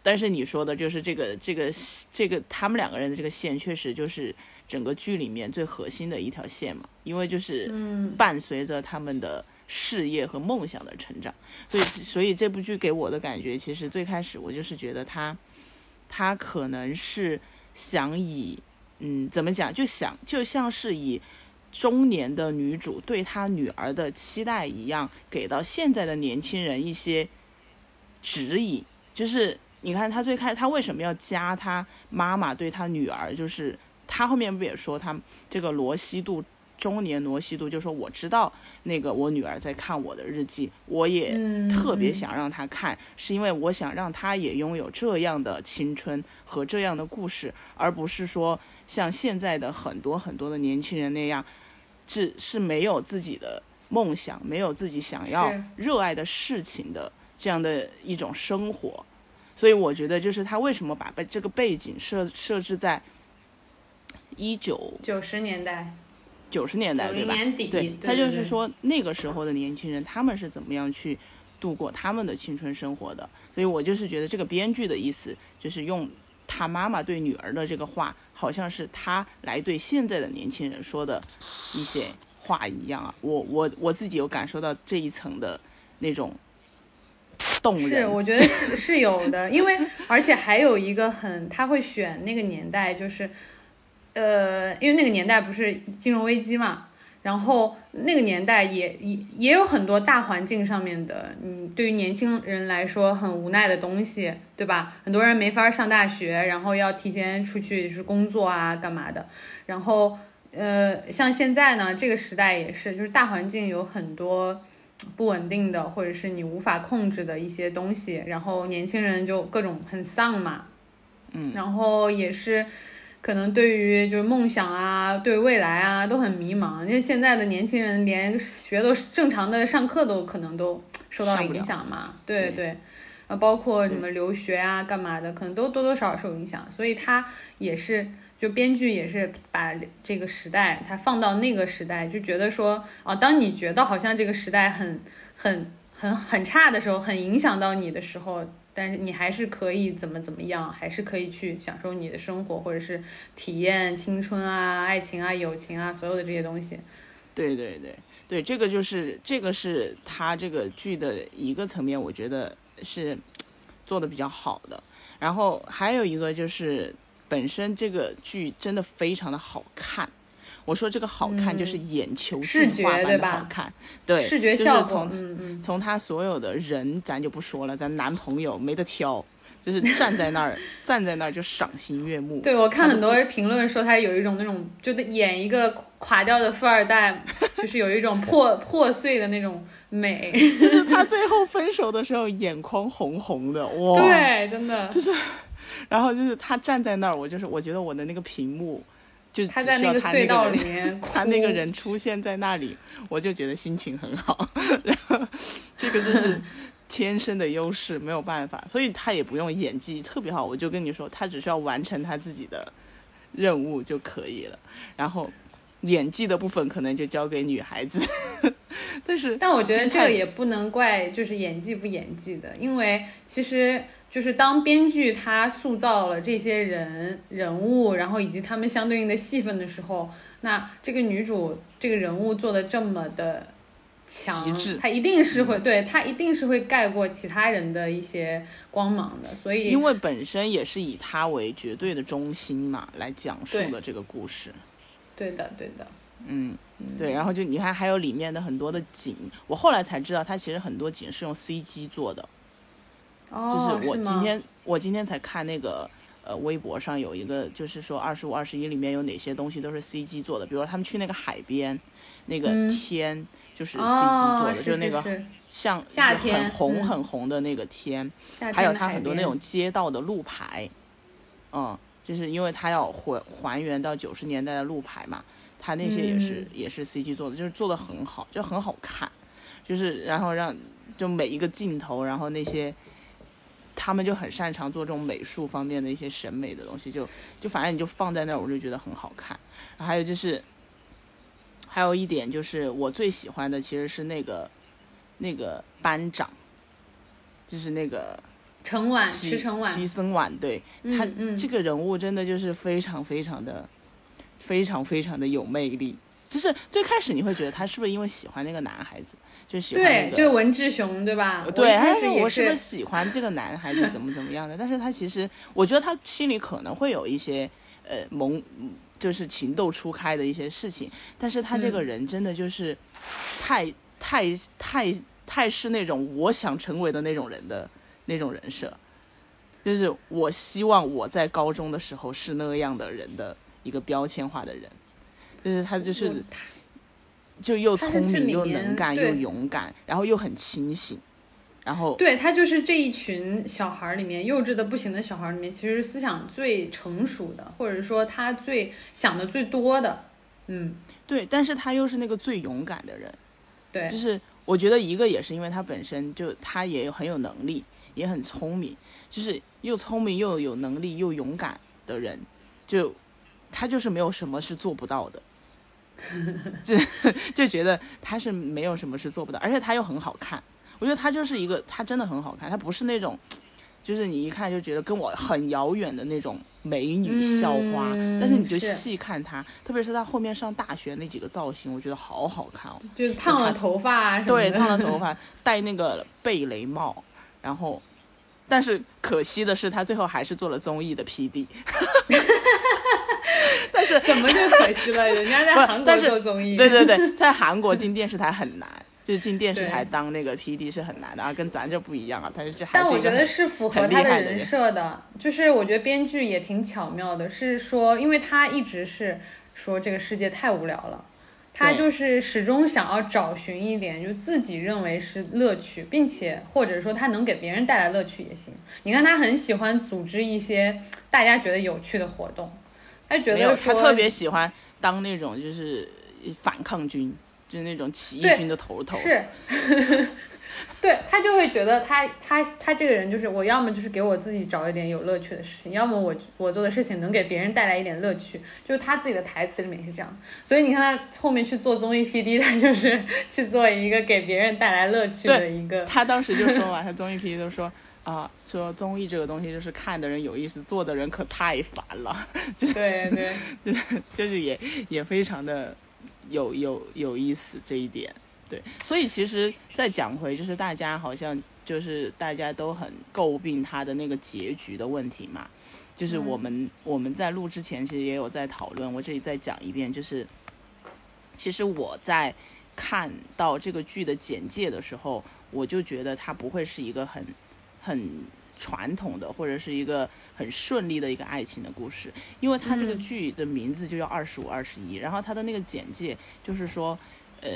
但是你说的就是这个这个这个他们两个人的这个线，确实就是整个剧里面最核心的一条线嘛，因为就是嗯，伴随着他们的事业和梦想的成长，所以所以这部剧给我的感觉，其实最开始我就是觉得他他可能是想以嗯怎么讲，就想就像是以中年的女主对她女儿的期待一样，给到现在的年轻人一些指引，就是你看他最开他为什么要加她妈妈对他女儿，就是她后面不也说他这个罗西度中年罗西度就说我知道那个我女儿在看我的日记，我也嗯。特别嗯想让她看，是因为我想让她也拥有这样的青春和这样的故事，而不是说像现在的很多很多的年轻人那样，是是没有自己的梦想，没有自己想要热爱的事情的这样的一种生活。所以我觉得，就是他为什么把背这个背景设设置在一九九十年代，九十年代，九对吧？对，他就是，说那个时候的年轻人，他们是怎么样去度过他们的青春生活的。所以我就是觉得这个编剧的意思，就是用他妈妈对女儿的这个话，好像是他来对现在的年轻人说的一些话一样啊。我我我自己有感受到这一层的那种动人。是，我觉得是是有的，因为而且还有一个很，他会选那个年代，就是，呃，因为那个年代不是金融危机嘛，然后那个年代也也也有很多大环境上面的，嗯，对于年轻人来说很无奈的东西，对吧？很多人没法上大学，然后要提前出去就是工作啊，干嘛的，然后。呃，像现在呢，这个时代也是，就是大环境有很多不稳定的，或者是你无法控制的一些东西，然后年轻人就各种很丧嘛，嗯，然后也是可能对于就是梦想啊，对未来啊都很迷茫。因为现在的年轻人连学都正常的上课都可能都受到了响嘛，对对对。呃，包括什么留学啊、干嘛的，可能都多多少少受影响，所以他也是，就编剧也是把这个时代，他放到那个时代，就觉得说，啊，当你觉得好像这个时代很、很、很、很差的时候，很影响到你的时候，但是你还是可以怎么怎么样，还是可以去享受你的生活，或者是体验青春啊、爱情啊、友情啊，所有的这些东西。对对对对，这个就是这个是他这个剧的一个层面，我觉得是做的比较好的。然后还有一个就是本身这个剧真的非常的好看。我说这个好看就是眼球嗯视进化般的觉对吧好看，对，视觉效果从，从他所有的人咱就不说了，咱男朋友没得挑，就是站在那儿 *laughs* 站在那儿就赏心悦目。对我看很多评论说他有一种那种，就是演一个垮掉的富二代，就是有一种 *laughs* 破破碎的那种美。*laughs* 就是他最后分手的时候眼眶红红的，哇！对，真的，就是然后就是他站在那儿，我就是我觉得我的那个屏幕就他在那个隧道里 *laughs* 面，他那个人出现在那里，我就觉得心情很好。*laughs* 然后这个就是 *laughs* 天生的优势，没有办法，所以他也不用演技特别好。我就跟你说，他只需要完成他自己的任务就可以了。然后演技的部分可能就交给女孩子，但是但我觉得这个也不能怪就是演技不演技的，因为其实就是当编剧他塑造了这些人人物，然后以及他们相对应的戏份的时候，那这个女主这个人物做的这么的强她一定是会对她一定是会盖过其他人的一些光芒的，所以因为本身也是以她为绝对的中心嘛，来讲述对的这个故事。对的对的，嗯，对，然后就你看，还有里面的很多的景，我后来才知道，它其实很多景是用 CG 做的。哦，就是我今天我今天才看那个呃微博上有一个，就是说二十五、二十一里面有哪些东西都是 CG 做的，比如说他们去那个海边，那个嗯。天就是 CG 哦做的，就是那个像很红嗯。很红的那个天，夏还有它很多那种街道的路牌，嗯，就是因为它要还还原到九十年代的路牌嘛，它那些也是、嗯。也是 CG 做的，就是做的很好，就很好看，就是然后让就每一个镜头，然后那些他们就很擅长做这种美术方面的一些审美的东西，就就反正你就放在那儿，我就觉得很好看。然后还有就是，还有一点就是我最喜欢的其实是那个那个班长，就是那个陈婉西池陈婉，西森婉，对他、这个人物真的就是非常非常的非常非常的有魅力。就是最开始你会觉得他是不是因为喜欢那个男孩子，就喜欢那对，个就是文志雄对吧？对，一开他是我是不是喜欢这个男孩子，怎么怎么样的？*laughs* 但是他其实，我觉得他心里可能会有一些呃萌，就是情窦初开的一些事情，但是他这个嗯人真的就是太、太太太是那种我想成为的那种人的那种人设，就是我希望我在高中的时候是那样的人的一个标签化的人，就是他就是我就又聪明又能干又勇敢，然后又很清醒，然后对他就是这一群小孩儿里面幼稚的不行的小孩儿里面，其实思想最成熟的，或者说他最想的最多的。嗯，对，但是他又是那个最勇敢的人，对就，是我觉得一个也是因为他本身就他也有很有能力，也很聪明，就是又聪明又有能力又勇敢的人，就他就是没有什么是做不到的，*laughs* 就就觉得他是没有什么是做不到，而且他又很好看，我觉得他就是一个他真的很好看，他不是那种。就是你一看就觉得跟我很遥远的那种美女校花，嗯但是你就细看她，特别是她后面上大学那几个造型，我觉得好好看哦。就烫了头发啊什么对，烫了头 *laughs* 发，戴那个贝雷帽，然后，但是可惜的是，他最后还是做了综艺的 PD。*laughs* 但是，怎么就可惜了？人家在韩国但是做综艺。对对对，*laughs* 在韩国进电视台很难，就是进电视台当那个 PD 是很难的啊，跟咱这不一样啊，他是还但我觉得是符合他的人设的，就是我觉得编剧也挺巧妙的，是说，因为他一直是说这个世界太无聊了，他就是始终想要找寻一点就自己认为是乐趣，并且或者说他能给别人带来乐趣也行。你看他很喜欢组织一些大家觉得有趣的活动，他觉，得他特别喜欢当那种就是反抗军，就是那种起义军的头头。是，*laughs* 对他就会觉得他他他这个人就是我要么就是给我自己找一点有乐趣的事情，要么我我做的事情能给别人带来一点乐趣，就是他自己的台词里面是这样。所以你看他后面去做综艺 PD，他就是去做一个给别人带来乐趣的一个。他当时就说嘛，他综艺 PD 都说啊，说综艺这个东西就是看的人有意思，做的人可太烦了，*laughs* 对对，就是也也非常的有有有意思这一点。对，所以其实再讲回，就是大家好像就是大家都很诟病他的那个结局的问题嘛。就是我们、我们在录之前其实也有在讨论，我这里再讲一遍，就是其实我在看到这个剧的简介的时候，我就觉得它不会是一个很很传统的，或者是一个很顺利的一个爱情的故事，因为它这个嗯剧的名字就叫二十五二十一，然后它的那个简介就是说，呃。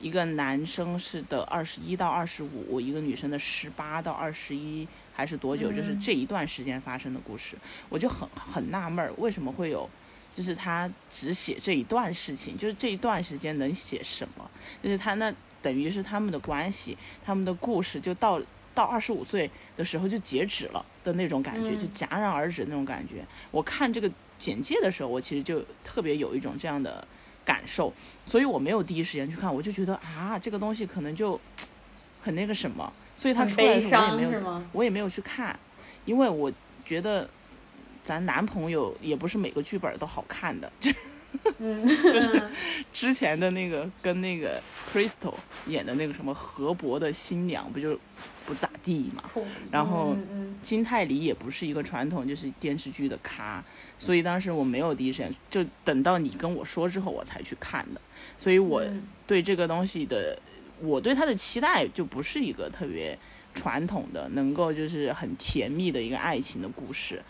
一个男生是的二十一到二十五，一个女生的十八到二十一，还是多久？就是嗯这一段时间发生的故事，我就很很纳闷儿，为什么会有，就是他只写这一段事情，就是这一段时间能写什么？就是他那等于是他们的关系，他们的故事就到到二十五岁的时候就截止了的那种感觉，嗯就戛然而止那种感觉。我看这个简介的时候，我其实就特别有一种这样的感受，所以我没有第一时间去看，我就觉得啊，这个东西可能就很那个什么，所以它出来的悲时候我也没有？我也没有去看，因为我觉得咱男朋友也不是每个剧本都好看的。*laughs* 嗯，*laughs* 之前的那个跟那个 Crystal 演的那个什么河伯的新娘，不就不咋地嘛？然后金泰梨也不是一个传统就是电视剧的咖，所以当时我没有第一时间，就等到你跟我说之后我才去看的，所以我嗯。对这个东西的，我对他的期待就不是一个特别传统的，能够就是很甜蜜的一个爱情的故事，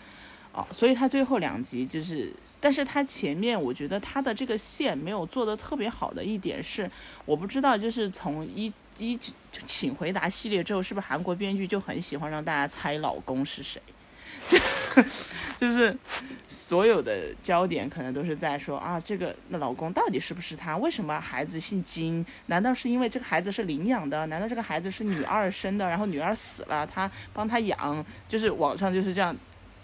啊，所以他最后两集就是，但是它前面我觉得它的这个线没有做得特别好的一点是，我不知道就是从一一请回答系列之后，是不是韩国编剧就很喜欢让大家猜老公是谁？就是所有的焦点可能都是在说啊，这个那老公到底是不是他？为什么孩子姓金？难道是因为这个孩子是领养的？难道这个孩子是女二生的？然后女儿死了，他帮他养？就是网上就是这样，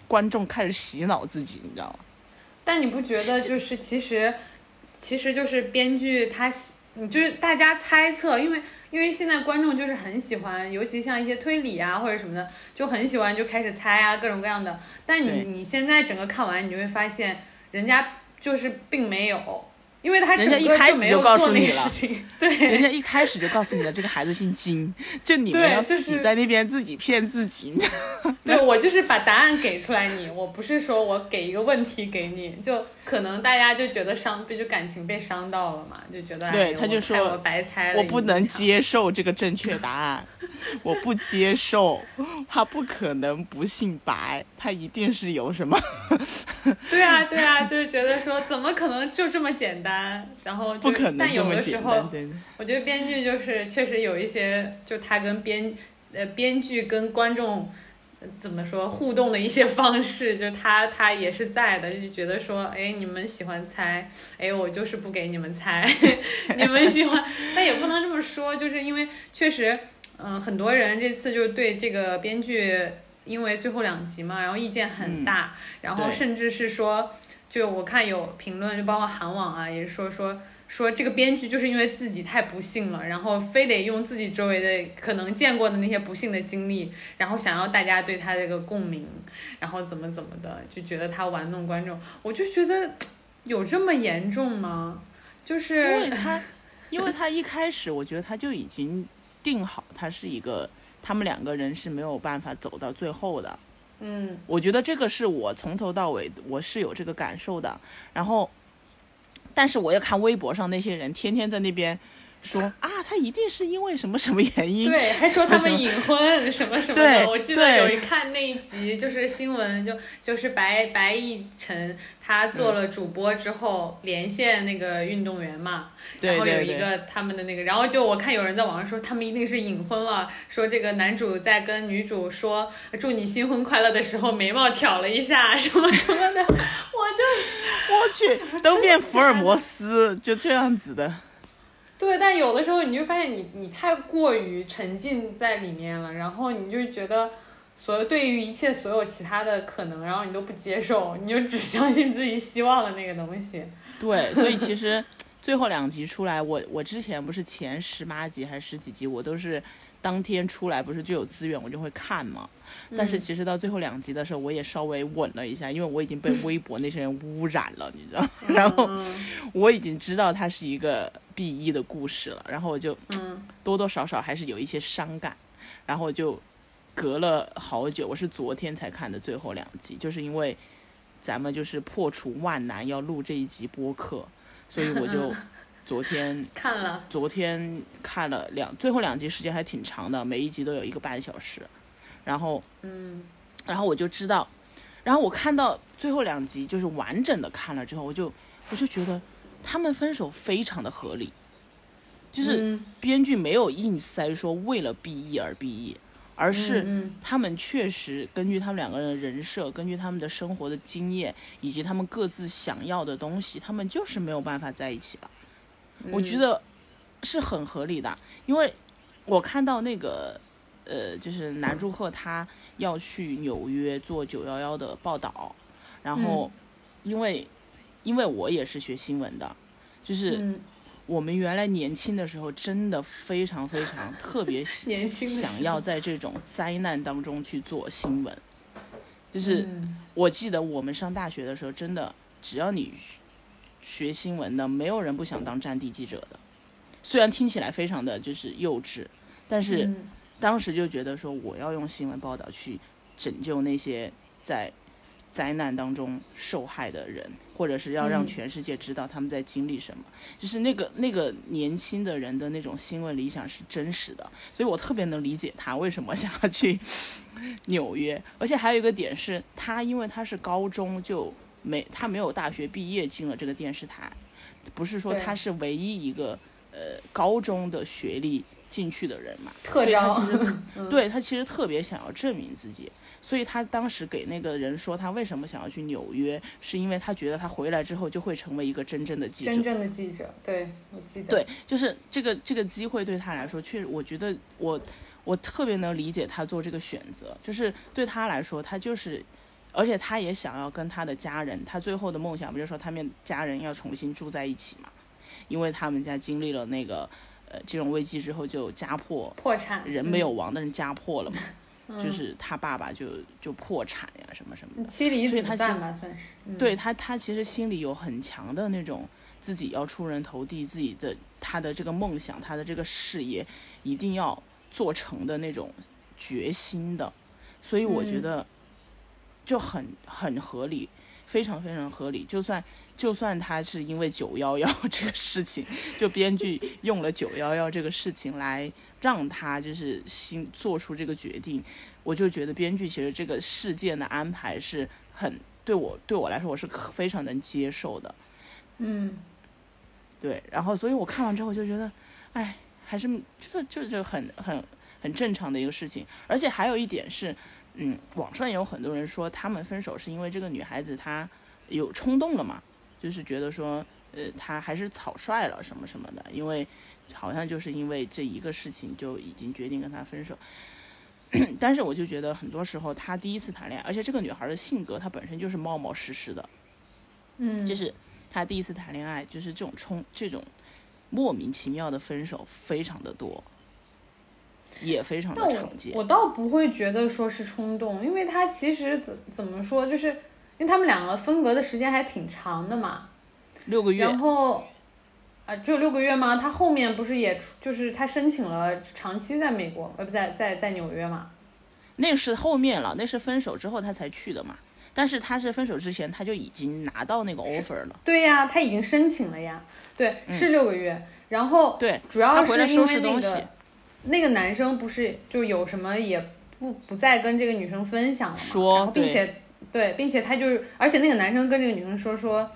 观众开始洗脑自己，你知道吗？但你不觉得就是其实，其实就是编剧他，你就是大家猜测，因为因为现在观众就是很喜欢，尤其像一些推理啊或者什么的，就很喜欢就开始猜啊各种各样的。但你你现在整个看完，你就会发现人家就是并没有，因为他整个人家一开始没有就告诉做那你了个事情，*laughs* 人。家一开始就告诉你了，这个孩子姓金，就你们要自己在那边自己骗自己，*laughs* 对我就是把答案给出来你，我不是说我给一个问题给你，就可能大家就觉得伤，不就感情被伤到了嘛，就觉得对哎他就说我白猜了，我不能。接受这个正确答案，*laughs* 我不接受，他不可能不姓白，他一定是有什么。*laughs* 对啊，对啊，就是觉得说怎么可能就这么简单，然后就不可能但有这么的时候简单，，对我觉得编剧就是确实有一些，就他跟编呃编剧跟观众。呃怎么说互动的一些方式，就他他也是在的，就觉得说，哎，你们喜欢猜，哎，我就是不给你们猜，*laughs* 你们喜欢，但也不能这么说，就是因为确实，嗯、很多人这次就对这个编剧，因为最后两集嘛，然后意见很大，然后甚至是说，就我看有评论，就包括韩网啊，也是说说说这个编剧就是因为自己太不幸了，然后非得用自己周围的可能见过的那些不幸的经历，然后想要大家对他这个共鸣，然后怎么怎么的，就觉得他玩弄观众。我就觉得有这么严重吗？就是因为他，因为他一开始我觉得他就已经定好，他是一个，他们两个人是没有办法走到最后的。嗯我觉得这个是我从头到尾我是有这个感受的。然后，但是我要看微博上那些人天天在那边说啊，他一定是因为什么什么原因，对，*laughs* 还说他们隐婚 *laughs* 什么什么对的。我记得有一看那一集，就是新闻，就就是白白亦晨他做了主播之后，连线那个运动员嘛，然后有一个他们的那个，然后就我看有人在网上说他们一定是隐婚了，说这个男主在跟女主说祝你新婚快乐的时候眉毛挑了一下什么什么的，我就我去，都变福尔摩斯，就这样子的。对，但有的时候你就发现你你太过于沉浸在里面了，然后你就觉得所有对于一切所有其他的可能，然后你都不接受，你就只相信自己希望的那个东西。*laughs* 对，所以其实最后两集出来，我我之前不是前十八集还是十几集，我都是当天出来，不是就有资源我就会看嘛。但是其实到最后两集的时候，我也稍微稳了一下，因为我已经被微博那些人污染了，你知道？*laughs* 然后嗯我已经知道它是一个 B 一的故事了，然后我就嗯多多少少还是有一些伤感，然后就隔了好久，我是昨天才看的最后两集，就是因为咱们就是破除万难要录这一集播客，所以我就 *laughs* 昨天 *laughs* 看了，昨天看了两最后两集，时间还挺长的，每一集都有一个半小时，然后嗯。然后我就知道，然后我看到最后两集就是完整的看了之后，我就我就觉得他们分手非常的合理，就是嗯。编剧没有硬塞说为了 B E 而 B E，而是嗯。他们确实根据他们两个人的人设，根据他们的生活的经验，以及他们各自想要的东西，他们就是没有办法在一起了。嗯我觉得是很合理的，因为我看到那个呃，就是南柱赫他要去纽约做九幺幺的报道，然后因为、因为我也是学新闻的，就是嗯，我们原来年轻的时候真的非常非常特别 *laughs* 想要在这种灾难当中去做新闻，就是。嗯。我记得我们上大学的时候，真的只要你学学新闻的，没有人不想当战地记者的。虽然听起来非常的就是幼稚，但是嗯当时就觉得说，我要用新闻报道去拯救那些在灾难当中受害的人，或者是要让嗯全世界知道他们在经历什么。就是那个那个年轻的人的那种新闻理想是真实的，所以我特别能理解他为什么想要去 *laughs* 纽约。而且还有一个点是，他因为他是高中就没他没有大学毕业进了这个电视台，不是说他是唯一一个呃高中的学历进去的人嘛，特所以他其实 *laughs* 嗯对他其实特别想要证明自己，所以他当时给那个人说他为什么想要去纽约，是因为他觉得他回来之后就会成为一个真正的记者真。正的记者，对我记得。对，就是这个这个机会对他来说，确实我觉得我我特别能理解他做这个选择，就是对他来说，他就是，而且他也想要跟他的家人，他最后的梦想不就是说他们家人要重新住在一起嘛？因为他们家经历了那个呃这种危机之后，就家破破产。人没有亡，但是家破了嘛，嗯。就是他爸爸就就破产呀什么什么妻离子散吧，算是。嗯。对他，他其实心里有很强的那种自己要出人头地，自己的他的这个梦想，他的这个事业一定要做成的那种决心的，所以我觉嗯。得就很很合理，非常非常合理。就算就算他是因为九幺幺 *laughs* 这个事情，就编剧用了九幺幺这个事情来让他就是心做出这个决定，我就觉得编剧其实这个事件的安排是很对我对我来说我是可非常能接受的，嗯，对，然后所以我看完之后就觉得，哎，还是这这这很很很正常的一个事情，而且还有一点是，嗯，网上也有很多人说他们分手是因为这个女孩子她有冲动了嘛，就是觉得说，呃，她还是草率了什么什么的，因为好像就是因为这一个事情就已经决定跟他分手。但是我就觉得很多时候，他第一次谈恋爱，而且这个女孩的性格，她本身就是冒冒失失的，嗯，就是她第一次谈恋爱，就是这种冲这种莫名其妙的分手非常的多，也非常的常见。我倒不会觉得说是冲动，因为他其实怎怎么说，就是因为他们两个分隔的时间还挺长的嘛，六个月然，后。啊，只有六个月吗？他后面不是也出就是他申请了长期在美国，呃，不在在在纽约嘛？那是后面了，那是分手之后他才去的嘛。但是他是分手之前他就已经拿到那个 offer 了，对呀，他已经申请了呀。对，嗯是六个月。然后对，主要他回来是因收拾东西为那个那个男生不是就有什么也不不再跟这个女生分享了嘛，说并对且对，并且他就是，而且那个男生跟这个女生说说，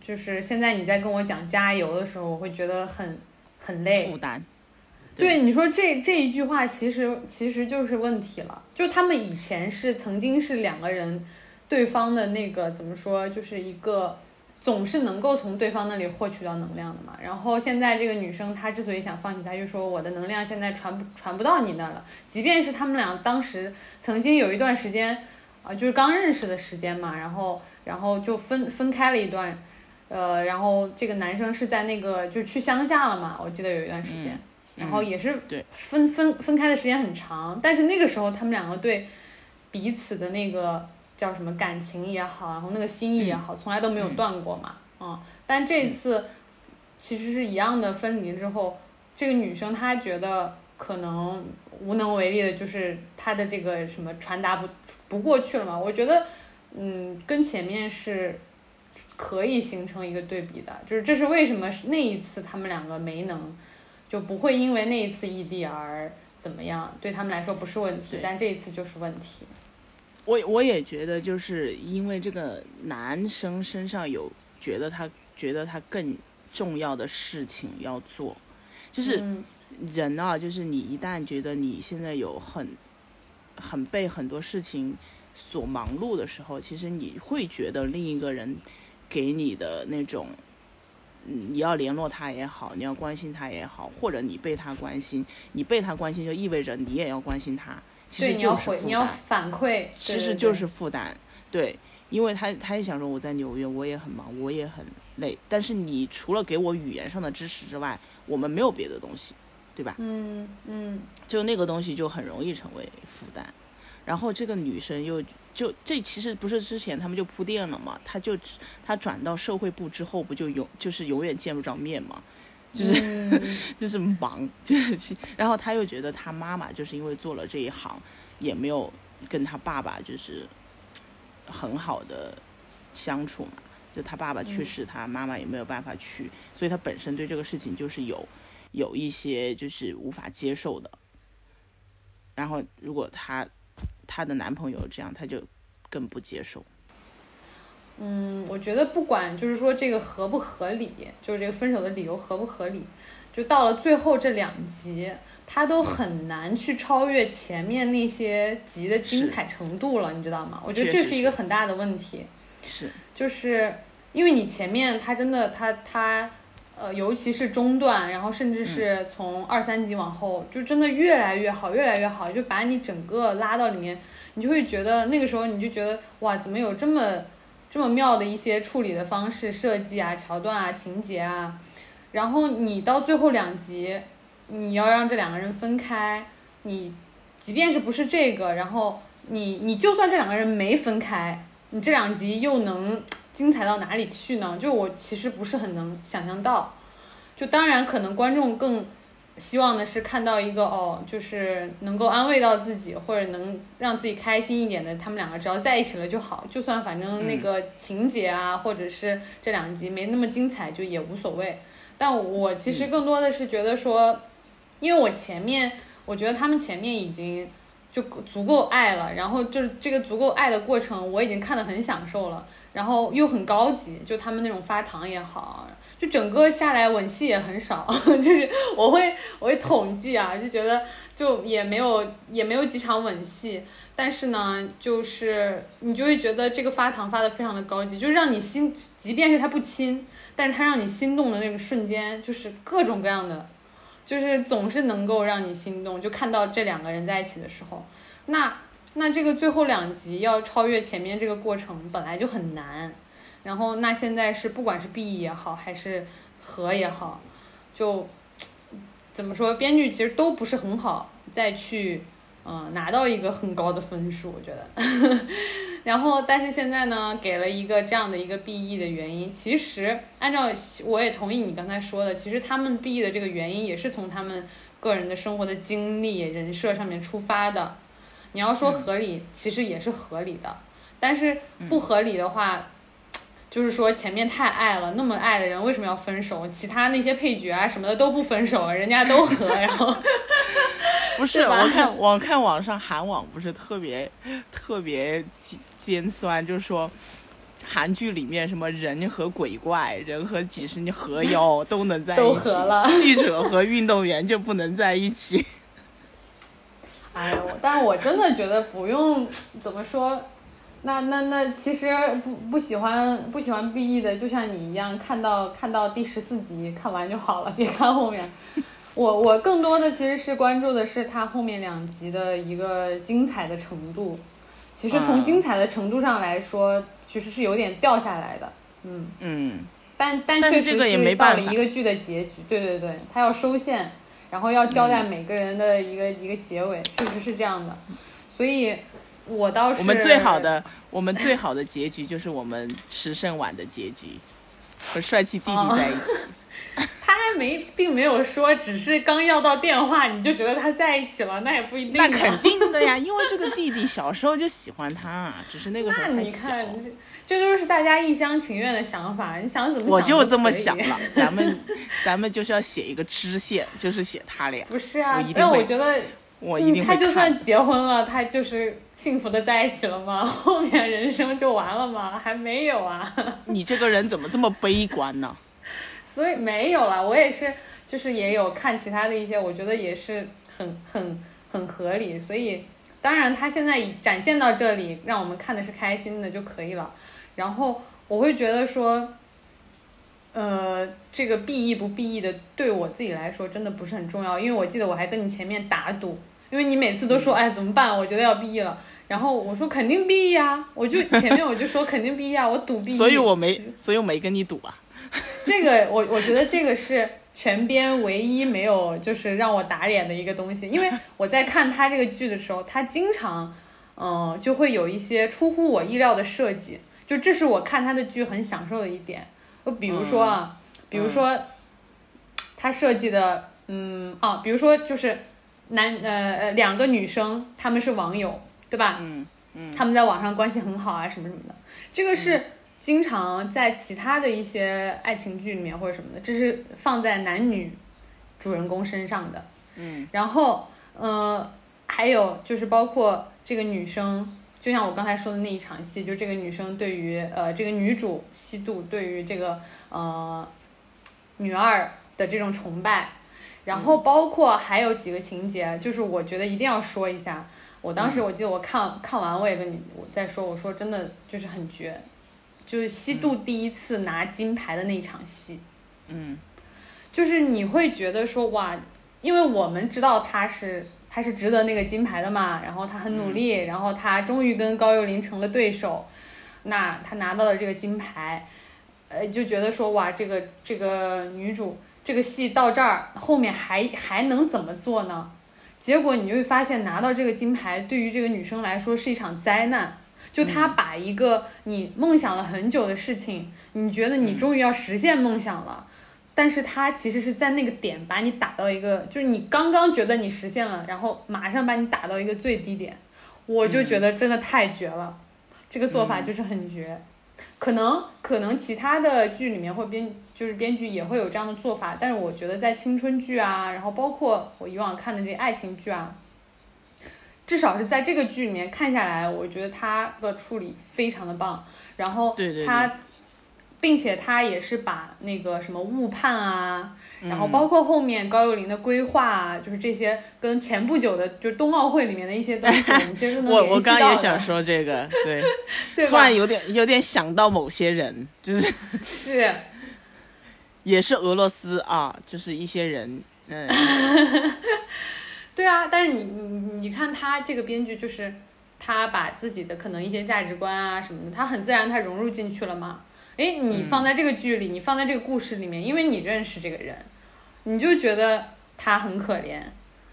就是现在你在跟我讲加油的时候，我会觉得很很累负。担。对，你说这这一句话其实其实就是问题了，就他们以前是曾经是两个人，对方的那个怎么说，就是一个总是能够从对方那里获取到能量的嘛。然后现在这个女生她之所以想放弃，她就说我的能量现在传不传不到你那了。即便是他们俩当时曾经有一段时间，啊、就是刚认识的时间嘛，然后然后就分分开了一段，呃，然后这个男生是在那个就去乡下了嘛，我记得有一段时间。然后也是分分分开的时间很长，但是那个时候他们两个对彼此的那个叫什么感情也好，然后那个心意也好，从来都没有断过嘛，嗯，但这一次其实是一样的，分离之后，这个女生她觉得可能无能为力的，就是她的这个什么传达不不过去了嘛，我觉得，嗯，跟前面是。可以形成一个对比的，就是这是为什么那一次他们两个没能就不会因为那一次异地而怎么样，对他们来说不是问题，但这一次就是问题。我我也觉得，就是因为这个男生身上有觉得他觉得他更重要的事情要做，就是嗯。人啊，就是你一旦觉得你现在有很很被很多事情所忙碌的时候，其实你会觉得另一个人给你的那种嗯你要联络他也好，你要关心他也好，或者你被他关心，你被他关心就意味着你也要关心他，其对，实你要就是你要担。反馈，其实就是负担，对，因为他他也想说我在纽约，我也很忙，我也很累，但是你除了给我语言上的支持之外，我们没有别的东西，对吧？嗯嗯就那个东西就很容易成为负担。然后这个女生又就这其实不是之前他们就铺垫了嘛，她就她转到社会部之后不就永就是永远见不着面嘛，就是、嗯 *laughs* 就是忙，就是然后他又觉得他妈妈就是因为做了这一行，也没有跟他爸爸就是很好的相处嘛，就他爸爸去世，他妈妈也没有办法去，所以他本身对这个事情就是有有一些就是无法接受的。然后如果她她的男朋友这样，她就更不接受。嗯，我觉得不管就是说这个合不合理，就是这个分手的理由合不合理，就到了最后这两集，它都很难去超越前面那些集的精彩程度了，你知道吗？我觉得这是一个很大的问题。是，就是因为你前面他真的他他呃，尤其是中段，然后甚至是从二三集往后，就真的越来越好，越来越好，就把你整个拉到里面，你就会觉得那个时候你就觉得哇，怎么有这么这么妙的一些处理的方式、设计啊、桥段啊、情节啊，然后你到最后两集，你要让这两个人分开，你即便是不是这个，然后你你就算这两个人没分开，你这两集又能精彩到哪里去呢？就我其实不是很能想象到。就当然可能观众更希望的是看到一个哦，就是能够安慰到自己，或者能让自己开心一点的，他们两个只要在一起了就好，就算反正那个情节啊，或者是这两集没那么精彩，就也无所谓。但我其实更多的是觉得说，因为我前面我觉得他们前面已经就足够爱了，然后就是这个足够爱的过程，我已经看得很享受了，然后又很高级，就他们那种发糖也好，就整个下来吻戏也很少，*laughs* 就是我会我会统计啊，就觉得就也没有也没有几场吻戏，但是呢，就是你就会觉得这个发糖发的非常的高级，就让你心，即便是他不亲，但是他让你心动的那个瞬间，就是各种各样的。就是总是能够让你心动，就看到这两个人在一起的时候，那那这个最后两集要超越前面这个过程本来就很难，然后那现在是不管是 B 也好还是和也好，就怎么说，编剧其实都不是很好再去嗯、呃拿到一个很高的分数，我觉得。*laughs* 然后，但是现在呢，给了一个这样的一个 BE 的原因，其实按照我也同意你刚才说的，其实他们 BE 的这个原因也是从他们个人的生活的经历、人设上面出发的。你要说合理，其实也是合理的，但是不合理的话，就是说前面太爱了，那么爱的人为什么要分手？其他那些配角啊什么的都不分手，人家都和，然后 *laughs* *laughs* 不是，我看我看网上韩网不是特别特别尖尖酸，就是说韩剧里面什么人和鬼怪、人和几十年河妖都能在一起合了，*laughs* 记者和运动员就不能在一起。哎呦，但我真的觉得不用怎么说，那那那其实不不喜欢不喜欢 BE 的，就像你一样，看到看到第十四集看完就好了，别看后面。我我更多的其实是关注的是它后面两集的一个精彩的程度。其实从嗯精彩的程度上来说，其实是有点掉下来的。嗯，嗯，但但但确实是到了一个剧的结局，对对对，它要收线，然后要交代每个人的一个、一个结尾，确实是这样的。所以，我倒是我们最好的我们最好的结局 *laughs* 就是我们迟胜晚的结局，和帅气弟弟在一起。*laughs* 他还没并没有说，只是刚要到电话你就觉得他在一起了，那也不一定、啊。那肯定的呀，因为这个弟弟小时候就喜欢他，只是那个时候太小。你看，这这都是大家一厢情愿的想法，你想怎么想我就这么想了，咱们咱们就是要写一个支线，就是写他俩，不是啊我一，定但我会觉得我一定嗯、他。就算结婚了，他就是幸福的在一起了吗？*laughs* 后面人生就完了吗？还没有啊。*laughs* 你这个人怎么这么悲观呢？*laughs* 所以没有了，我也是，就是也有看其他的一些，我觉得也是很很很合理。所以当然他现在展现到这里，让我们看的是开心的就可以了。然后我会觉得说，呃，这个 B E 不 B E 的，对我自己来说真的不是很重要，因为我记得我还跟你前面打赌，因为你每次都说，哎，怎么办？我觉得要毕业了，然后我说肯定毕业呀，我就前面我就说肯定 E 呀，我赌 E，所以我没，所以我没跟你赌啊。*laughs* 这个我我觉得这个是全编唯一没有就是让我打脸的一个东西，因为我在看他这个剧的时候，他经常，嗯、就会有一些出乎我意料的设计，就这是我看他的剧很享受的一点。就比如说啊，比如说他设计的，嗯啊，比如说就是男呃呃两个女生，她们是网友，对吧？嗯嗯他们在网上关系很好啊，什么什么的，这个是经常在其他的一些爱情剧里面或者什么的，这是放在男女主人公身上的。嗯然后，呃，还有就是包括这个女生，就像我刚才说的那一场戏，就这个女生对于呃这个女主西渡对于这个呃女二的这种崇拜，然后包括还有几个情节，就是我觉得一定要说一下。我当时我记得我看看完我也跟你我在说，我说真的就是很绝，就是西渡第一次拿金牌的那一场戏。嗯。就是你会觉得说哇，因为我们知道他是他是值得那个金牌的嘛，然后他很努力，然后他终于跟高幼霖成了对手，那他拿到了这个金牌，呃，就觉得说哇，这个这个女主这个戏到这儿后面还还能怎么做呢？结果你就会发现拿到这个金牌对于这个女生来说是一场灾难。就她把一个你梦想了很久的事情，你觉得你终于要实现梦想了，但是她其实是在那个点把你打到一个，就是你刚刚觉得你实现了，然后马上把你打到一个最低点，我就觉得真的太绝了，这个做法就是很绝。可能可能其他的剧里面会编就是编剧也会有这样的做法，但是我觉得在青春剧啊，然后包括我以往看的这些爱情剧啊，至少是在这个剧里面看下来，我觉得他的处理非常的棒，然后对对对他。并且他也是把那个什么误判啊，然后嗯包括后面高幼霖的规划啊，就是这些跟前不久的就冬奥会里面的一些东西，我们其实都 *laughs* 能我我刚刚也想说这个，对，*laughs* 对突然？有点有点想到某些人，就是是，也是俄罗斯啊，就是一些人，嗯 *laughs* 对啊，但是你你你看他这个编剧，就是他把自己的可能一些价值观啊什么的，他很自然他融入进去了嘛。诶，你放在这个剧里，你放在这个故事里面，因为你认识这个人，你就觉得他很可怜。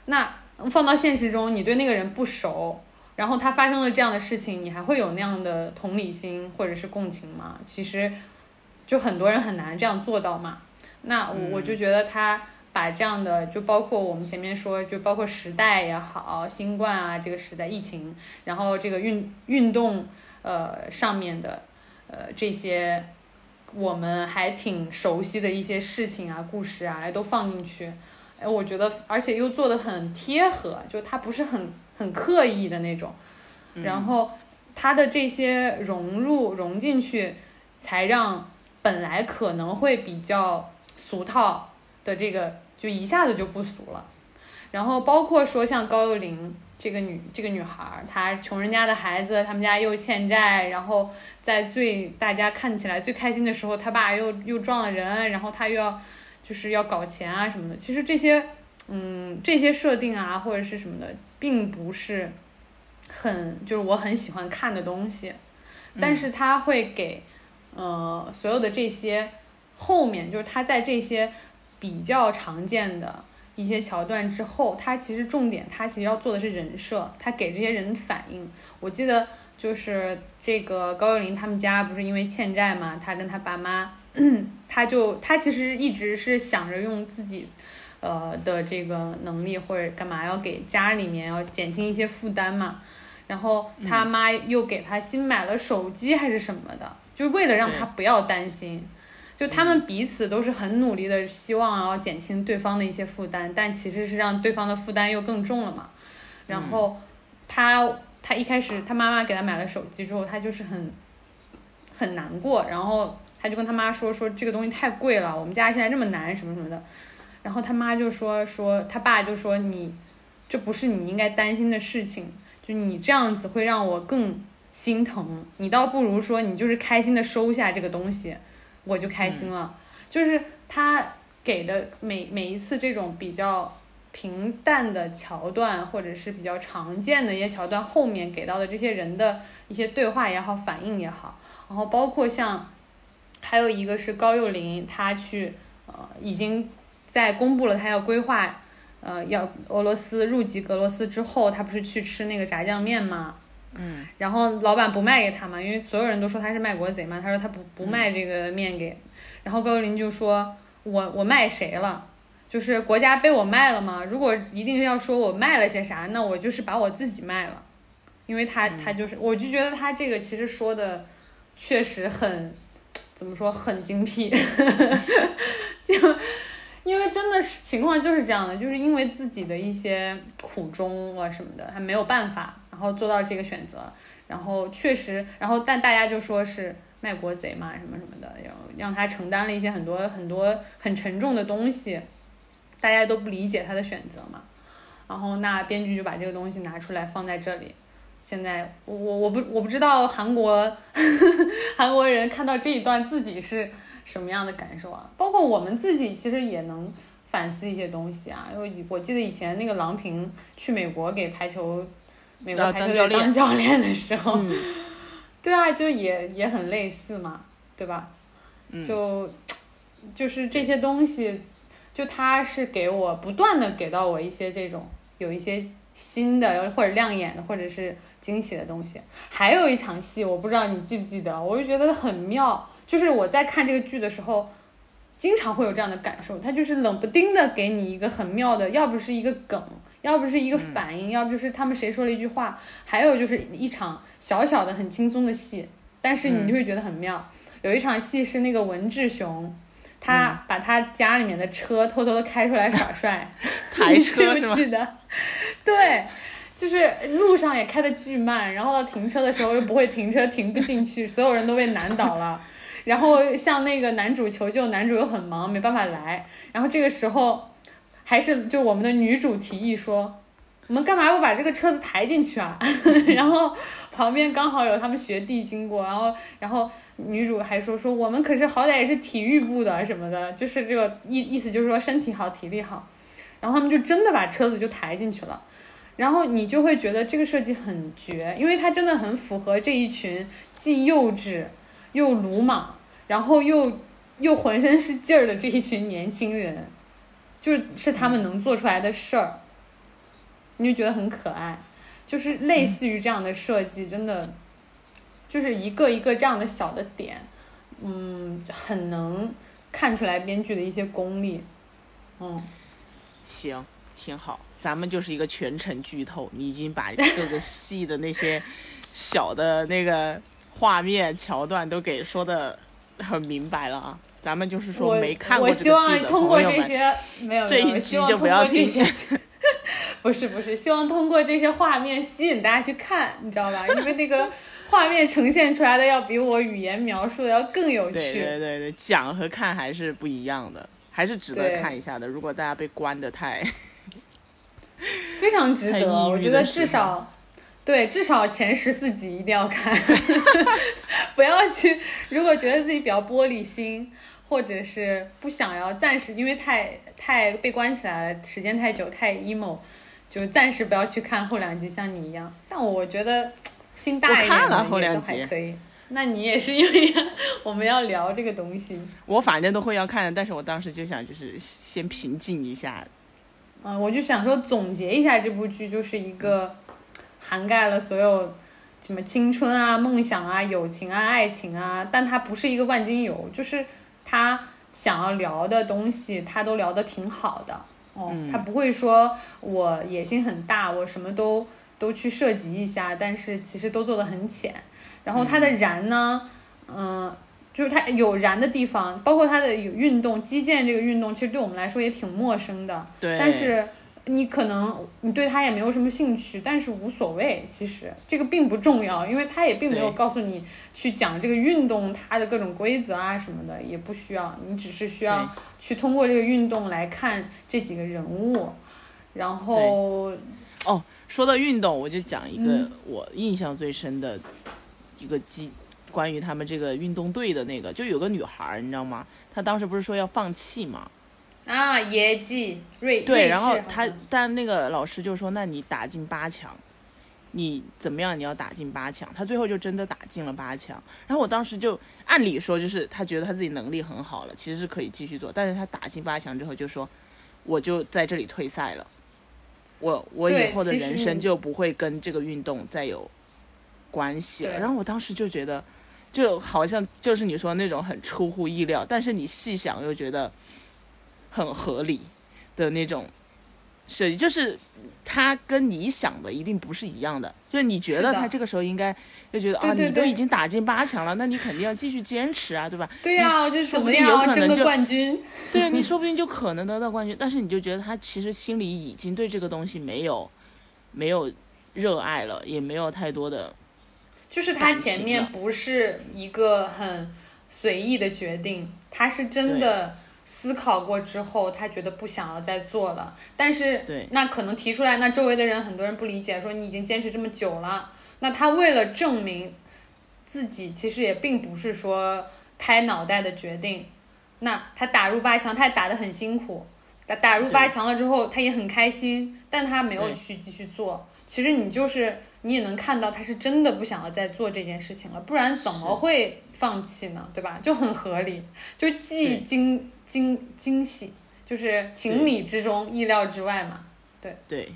那放到现实中，你对那个人不熟，然后他发生了这样的事情，你还会有那样的同理心或者是共情吗？其实，就很多人很难这样做到嘛。那我我就觉得他把这样的，就包括我们前面说，就包括时代也好，新冠啊这个时代疫情，然后这个运运动呃上面的呃这些我们还挺熟悉的一些事情啊、故事啊，都放进去。哎，我觉得，而且又做的很贴合，就他不是很很刻意的那种。然后他的这些融入融进去，才让本来可能会比较俗套的这个，就一下子就不俗了。然后包括说像高幼霖这个女这个女孩儿，她穷人家的孩子，他们家又欠债，然后在最大家看起来最开心的时候，她爸又又撞了人，然后她又要就是要搞钱啊什么的。其实这些嗯这些设定啊或者是什么的，并不是很就是我很喜欢看的东西，但是他会给呃所有的这些后面就是他在这些比较常见的。一些桥段之后，他其实重点，他其实要做的是人设，他给这些人反应。我记得就是这个高幼霖他们家不是因为欠债嘛，他跟他爸妈，*clears throat* 他就他其实一直是想着用自己，呃的这个能力或者干嘛要给家里面要减轻一些负担嘛。然后他妈又给他新买了手机还是什么的，就为了让他不要担心。就他们彼此都是很努力的，希望要减轻对方的一些负担，但其实是让对方的负担又更重了嘛。然后他他一开始他妈妈给他买了手机之后，他就是很很难过，然后他就跟他妈说说这个东西太贵了，我们家现在这么难什么什么的。然后他妈就说说他爸就说你这不是你应该担心的事情，就你这样子会让我更心疼，你倒不如说你就是开心的收下这个东西。我就开心了，就是他给的每每一次这种比较平淡的桥段，或者是比较常见的一些桥段，后面给到的这些人的一些对话也好，反应也好，然后包括像还有一个是高幼霖，他去呃已经在公布了他要规划。呃，要俄罗斯入籍俄罗斯之后，他不是去吃那个炸酱面吗？嗯，然后老板不卖给他嘛，因为所有人都说他是卖国贼嘛。他说他不不卖这个面给，然后高幽林就说：“我我卖谁了？就是国家被我卖了吗？如果一定要说我卖了些啥，那我就是把我自己卖了，因为他他就是，我就觉得他这个其实说的确实很怎么说很精辟，*laughs* 就因为真的是情况就是这样的，就是因为自己的一些苦衷啊什么的，他没有办法。”然后做到这个选择，然后确实，然后但大家就说是卖国贼嘛，什么什么的，要让他承担了一些很多很多很沉重的东西，大家都不理解他的选择嘛。然后那编剧就把这个东西拿出来放在这里。现在我我我不我不知道韩国 *laughs* 韩国人看到这一段自己是什么样的感受啊？包括我们自己其实也能反思一些东西啊。因为我记得以前那个郎平去美国给排球。美国排球队当教练的时候，*laughs* 对啊，就也也很类似嘛，对吧？就就是这些东西，就他是给我不断的给到我一些这种有一些新的或者亮眼的或者是惊喜的东西。还有一场戏，我不知道你记不记得，我就觉得很妙，就是我在看这个剧的时候，经常会有这样的感受，他就是冷不丁的给你一个很妙的，要不是一个梗。要不是一个反应，要不就是他们谁说了一句话，还有就是一场小小的很轻松的戏，但是你就会觉得很妙。有一场戏是那个文志雄，他把他家里面的车偷偷的开出来耍帅，*laughs* 台 *laughs* 车是吗？记得，对，就是路上也开的巨慢，然后到停车的时候又不会停车，停不进去，所有人都被难倒了。然后向那个男主求救，男主又很忙，没办法来。然后这个时候。还是就我们的女主提议说，我们干嘛不把这个车子抬进去啊？*laughs* 然后旁边刚好有他们学弟经过，然后然后女主还说说我们可是好歹也是体育部的什么的，就是这个意意思就是说身体好体力好，然后他们就真的把车子就抬进去了，然后你就会觉得这个设计很绝，因为它真的很符合这一群既幼稚又鲁莽，然后又又浑身是劲儿的这一群年轻人。就是他们能做出来的事儿，你就觉得很可爱，就是类似于这样的设计，真的，就是一个一个这样的小的点，嗯，很能看出来编剧的一些功力，嗯，行，挺好，咱们就是一个全程剧透，你已经把 *laughs* 各个戏的那些小的那个画面桥段都给说的很明白了啊。咱们就是说没看过这个剧的朋友们，*laughs* 这一期就不要听。*laughs* 不是不是，希望通过这些画面吸引大家去看，你知道吧？因为那个 *laughs* 画面呈现出来的要比我语言描述的要更有趣。对对对对，讲和看还是不一样的，还是值得看一下的。如果大家被关的太，非常值得，我觉得至少。对，至少前十四集一定要看，不要去。如果觉得自己比较玻璃心，或者是不想要暂时，因为太太被关起来了，时间太久，太 emo，就暂时不要去看后两集。像你一样，但我觉得心大一点的都还可以。那你也是因为我们要聊这个东西，我反正都会要看的，但是我当时就想就是先平静一下。嗯，我就想说总结一下这部剧，就是一个。涵盖了所有什么青春啊、梦想啊、友情啊、爱情啊，但它不是一个万金油，就是他想要聊的东西，他都聊得挺好的哦。他不会说我野心很大，我什么都都去涉及一下，但是其实都做得很浅。然后他的燃呢，嗯，就是他有燃的地方，包括他的有运动、击剑这个运动，其实对我们来说也挺陌生的。对，但是。你可能你对他也没有什么兴趣，但是无所谓，其实这个并不重要，因为他也并没有告诉你去讲这个运动它的各种规则啊什么的，也不需要，你只是需要去通过这个运动来看这几个人物，然后哦，说到运动，我就讲一个我印象最深的一个击关于他们这个运动队的那个，就有个女孩儿，你知道吗？她当时不是说要放弃吗？啊，野鸡瑞对，然后他但那个老师就说，那你打进八强，你怎么样？你要打进八强。他最后就真的打进了八强。然后我当时就按理说就是他觉得他自己能力很好了，其实是可以继续做。但是他打进八强之后就说，我就在这里退赛了，我我以后的人生就不会跟这个运动再有关系了。然后我当时就觉得，就好像就是你说那种很出乎意料，但是你细想又觉得很合理的那种设计，就是他跟你想的一定不是一样的。就是你觉得他这个时候应该就觉得啊，你都已经打进八强了，那你肯定要继续坚持啊，对吧？*laughs* 对呀、我就怎么样争个有可能就冠军？*laughs* 对啊，你说不定就可能得到冠军，但是你就觉得他其实心里已经对这个东西没有没有热爱了，也没有太多的就是他前面不是一个很随意的决定，他是真的思考过之后，他觉得不想要再做了。但是对那可能提出来，那周围的人很多人不理解，说你已经坚持这么久了，那他为了证明自己，其实也并不是说拍脑袋的决定。那他打入八强，他也打得很辛苦，打打入八强了之后，他也很开心，但他没有去继续做。其实你就是你也能看到他是真的不想要再做这件事情了，不然怎么会放弃呢？对吧？就很合理，就既对惊惊惊喜，就是情理之中，意料之外嘛。对对。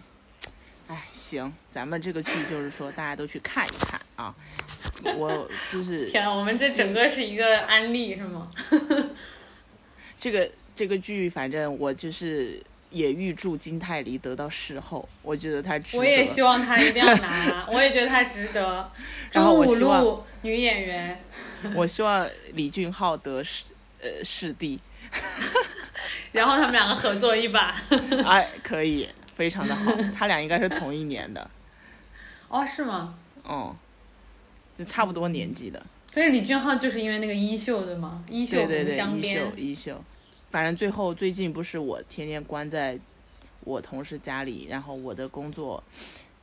哎，行，咱们这个剧就是说大家都去看一看啊。我就是 *laughs* 天啊，我们这整个是一个安利是吗？*laughs* 这个这个剧，反正我就是也预祝金泰梨得到视后，我觉得他值得。我也希望他一定要拿，*laughs* 我也觉得他值得。然后我希望路女演员，我希望李俊浩得视呃视帝，*laughs* 然后他们两个合作一把。*laughs* 哎，可以，非常的好，他俩应该是同一年的，*laughs* 哦，是吗？嗯，就差不多年纪的，所以李俊浩就是因为那个衣袖对吗？衣袖对对对，衣袖。衣袖，反正最后最近不是我天天关在我同事家里，然后我的工作，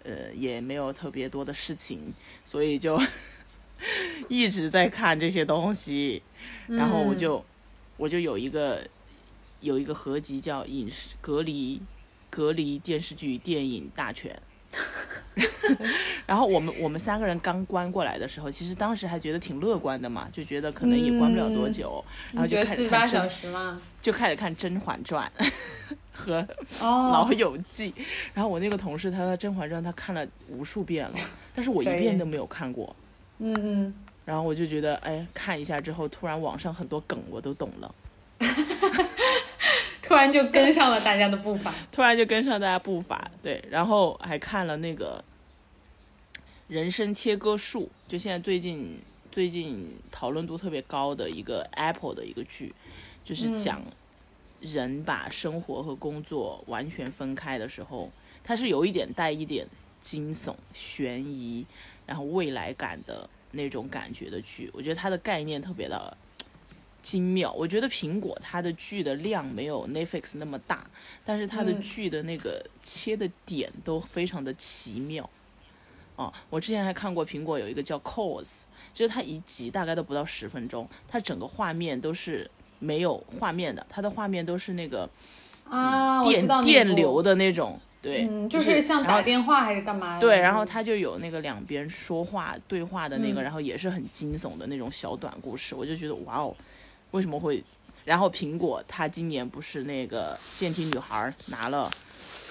呃，也没有特别多的事情，所以就一直在看这些东西，然后我嗯就、我就有一个有一个合集叫《影视隔离隔离电视剧电影大全》。*laughs* 然后我们我们三个人刚关过来的时候，其实当时还觉得挺乐观的嘛，就觉得可能也关不了多久，然后就看八小时嘛？就开始看《甄嬛传》*laughs* 和《哦，老友记》然后我那个同事他说《甄嬛传》他看了无数遍了，但是我一遍都没有看过。嗯嗯，然后我就觉得，哎，看一下之后，突然网上很多梗我都懂了，*laughs* 突然就跟上了大家的步伐。*laughs* 突然就跟上大家步伐。对，然后还看了那个《人生切割术》，就现在最近最近讨论度特别高的一个 Apple 的一个剧，就是嗯讲人把生活和工作完全分开的时候，它是有一点带一点惊悚、悬疑，然后未来感的那种感觉的剧。我觉得它的概念特别的精妙。我觉得苹果它的剧的量没有 Netflix 那么大，但是它的嗯剧的那个切的点都非常的奇妙。哦，我之前还看过苹果有一个叫 Cause，就是它一集大概都不到十分钟，它整个画面都是没有画面的，它的画面都是那个啊，电电流的那种，对，嗯，就就是像打电话还是干嘛的？对，然后他就有那个两边说话对话的那个，嗯然后也是很惊悚的那种小短故事，我就觉得哇哦，为什么会？然后苹果它今年不是那个《健体女孩》拿了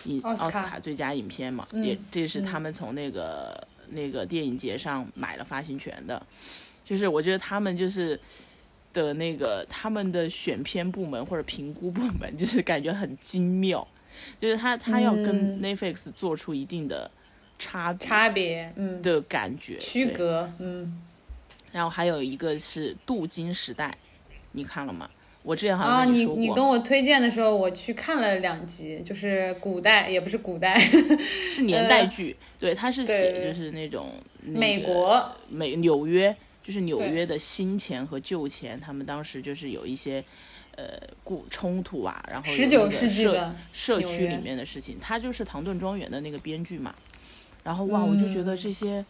影奥斯卡卡最佳影片嘛，嗯也这是嗯他们从那个、那个电影节上买了发行权的，就是我觉得他们就是。的那个他们的选片部门或者评估部门，就是感觉很精妙，就是他他要跟嗯。Netflix 做出一定的差别差别，嗯，的感觉，区隔，嗯，然后还有一个是《镀金时代》，你看了吗？我之前好像跟说过，你跟我推荐的时候，我去看了两集，就是古代，也不是古代，*laughs* 是年代剧，对，它是写就是那种、那个、美国，美纽约，就是纽约的新钱和旧钱，他们当时就是有一些呃故冲突啊，然后有那十九个社世纪的，社区里面的事情，他就是唐顿庄园的那个编剧嘛。然后哇，我就觉得嗯这些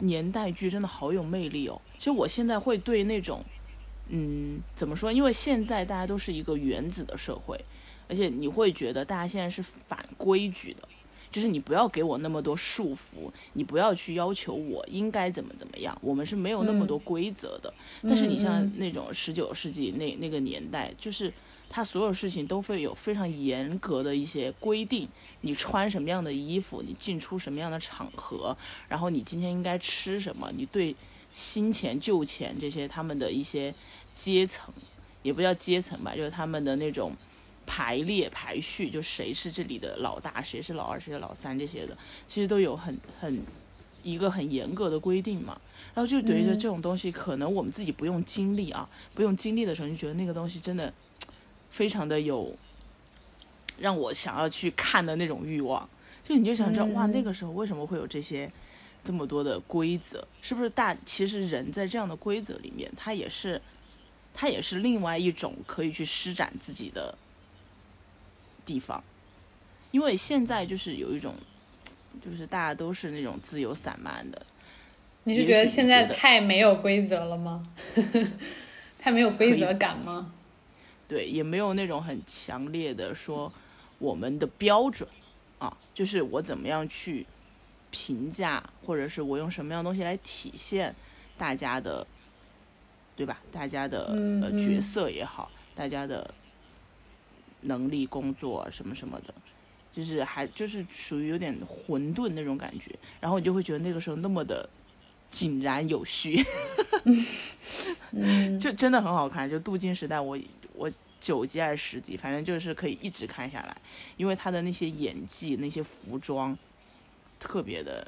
年代剧真的好有魅力哦。其实我现在会对那种，嗯，怎么说？因为现在大家都是一个原子的社会，而且你会觉得大家现在是反规矩的，就是你不要给我那么多束缚，你不要去要求我应该怎么怎么样，我们是没有那么多规则的。但是你像那种十九世纪那那个年代，就是他所有事情都会有非常严格的一些规定，你穿什么样的衣服，你进出什么样的场合，然后你今天应该吃什么，你对新钱旧钱这些他们的一些阶层，也不叫阶层吧，就是他们的那种排列排序，就谁是这里的老大，谁是老二，谁是老三这些的，其实都有很很一个很严格的规定嘛。然后就等于说这种东西，可能我们自己不用经历啊，不用经历的时候，就觉得那个东西真的非常的有让我想要去看的那种欲望。就你就想知道，哇，嗯那个时候为什么会有这些这么多的规则？是不是大？其实人在这样的规则里面，他也是，他也是另外一种可以去施展自己的地方。因为现在就是有一种，就是大家都是那种自由散漫的，你是觉得现在太没有规则了吗？*laughs* 太没有规则感吗？对，也没有那种很强烈的说我们的标准啊，就是我怎么样去评价，或者是我用什么样的东西来体现大家的，对吧？大家的嗯呃角嗯色也好，大家的能力、工作啊什么什么的，就是还就是属于有点混沌那种感觉，然后你就会觉得那个时候那么的井然有序。嗯，*laughs* 就真的很好看。就镀金时代我，我九集还是十集，反正就是可以一直看下来，因为他的那些演技、那些服装特别的